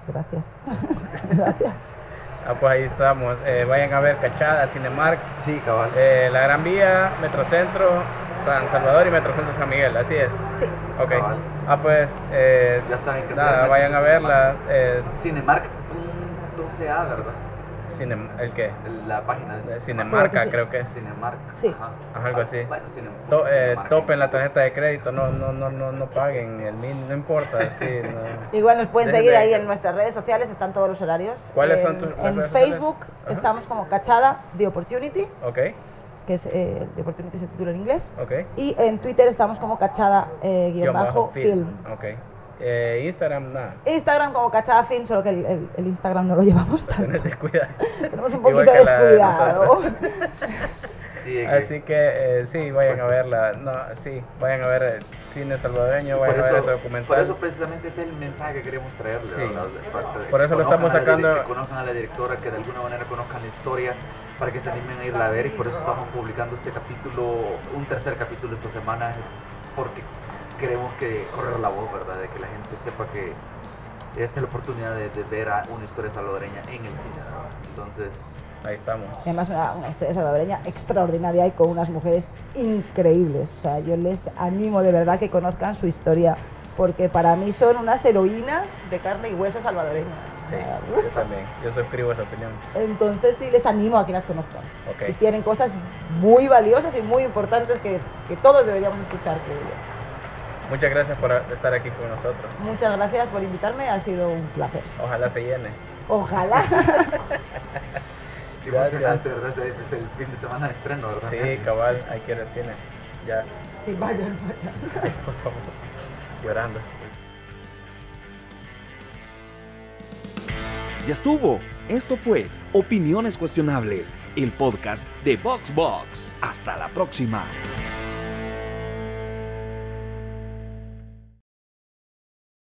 Gracias. (laughs) Gracias. Ah, pues ahí estamos. Eh, vayan a ver Cachada, Cinemark, Sí, cabal. eh, La Gran Vía, Metrocentro, San Salvador y Metrocentro San Miguel. Así es. Sí. Ok. Cabal. Ah, pues eh, Ya saben que nada, vayan a verla. Eh, Cinemark.ca, ¿verdad? Cine- ¿El qué? La página de Creo Cinemarca, que sí. creo que es. Cinemark. Sí. Ajá. Ajá, algo así. Bueno, Cine- To- eh, topen la tarjeta de crédito, no, no, no, no, no paguen el min, no importa. Sí, no. (laughs) Igual nos pueden Desde- seguir ahí en nuestras redes sociales, están todos los horarios. ¿Cuáles En- son tus- En redes? Facebook Ajá. estamos como Cachada The Opportunity, Ok, que es eh, The Opportunity es el título en inglés. ok. Y en Twitter estamos como Cachada eh, guion bajo film. Ok. Eh, Instagram, nada. Instagram como Cachada Film, solo que el, el- el Instagram no lo llevamos (laughs) tanto. Tenemos un poquito descuidado. (laughs) (laughs) Sí, Así, que eh, sí, vayan a verla. No, sí, vayan a ver eh, cine salvadoreño, por vayan a ver ese eso, documental. por eso precisamente este es el mensaje que queremos traerle. Sí. ¿verdad? O sea, parte de Por eso lo estamos sacando- Que conozcan a la directora, que de alguna manera conozcan la historia, para que se animen a irla a ver. Y por eso estamos publicando este capítulo, un tercer capítulo esta semana, porque queremos que correr la voz, ¿verdad? De que la gente sepa que esta es la oportunidad de, de ver a una historia salvadoreña en el cine. ¿verdad? Entonces, Ahí estamos. Además una, una historia salvadoreña extraordinaria y con unas mujeres increíbles. O sea, yo les animo de verdad que conozcan su historia, porque para mí son unas heroínas de carne y hueso salvadoreñas. Sí, sea, yo también. Yo suscribo esa opinión. Entonces sí les animo a que las conozcan. Ok. Y tienen cosas muy valiosas y muy importantes que, que todos deberíamos escuchar, creo yo. Muchas gracias por estar aquí con nosotros. Muchas gracias por invitarme, ha sido un placer. Ojalá se llene. Ojalá. emocionante, ¿verdad? Es el fin de semana de estreno, ¿verdad? Sí, cabal, hay que ir al cine. Ya, sí, vayan, vayan. (laughs) por favor. Llorando. Ya estuvo. Esto fue Opiniones Cuestionables, el podcast de VoxBox. Hasta la próxima.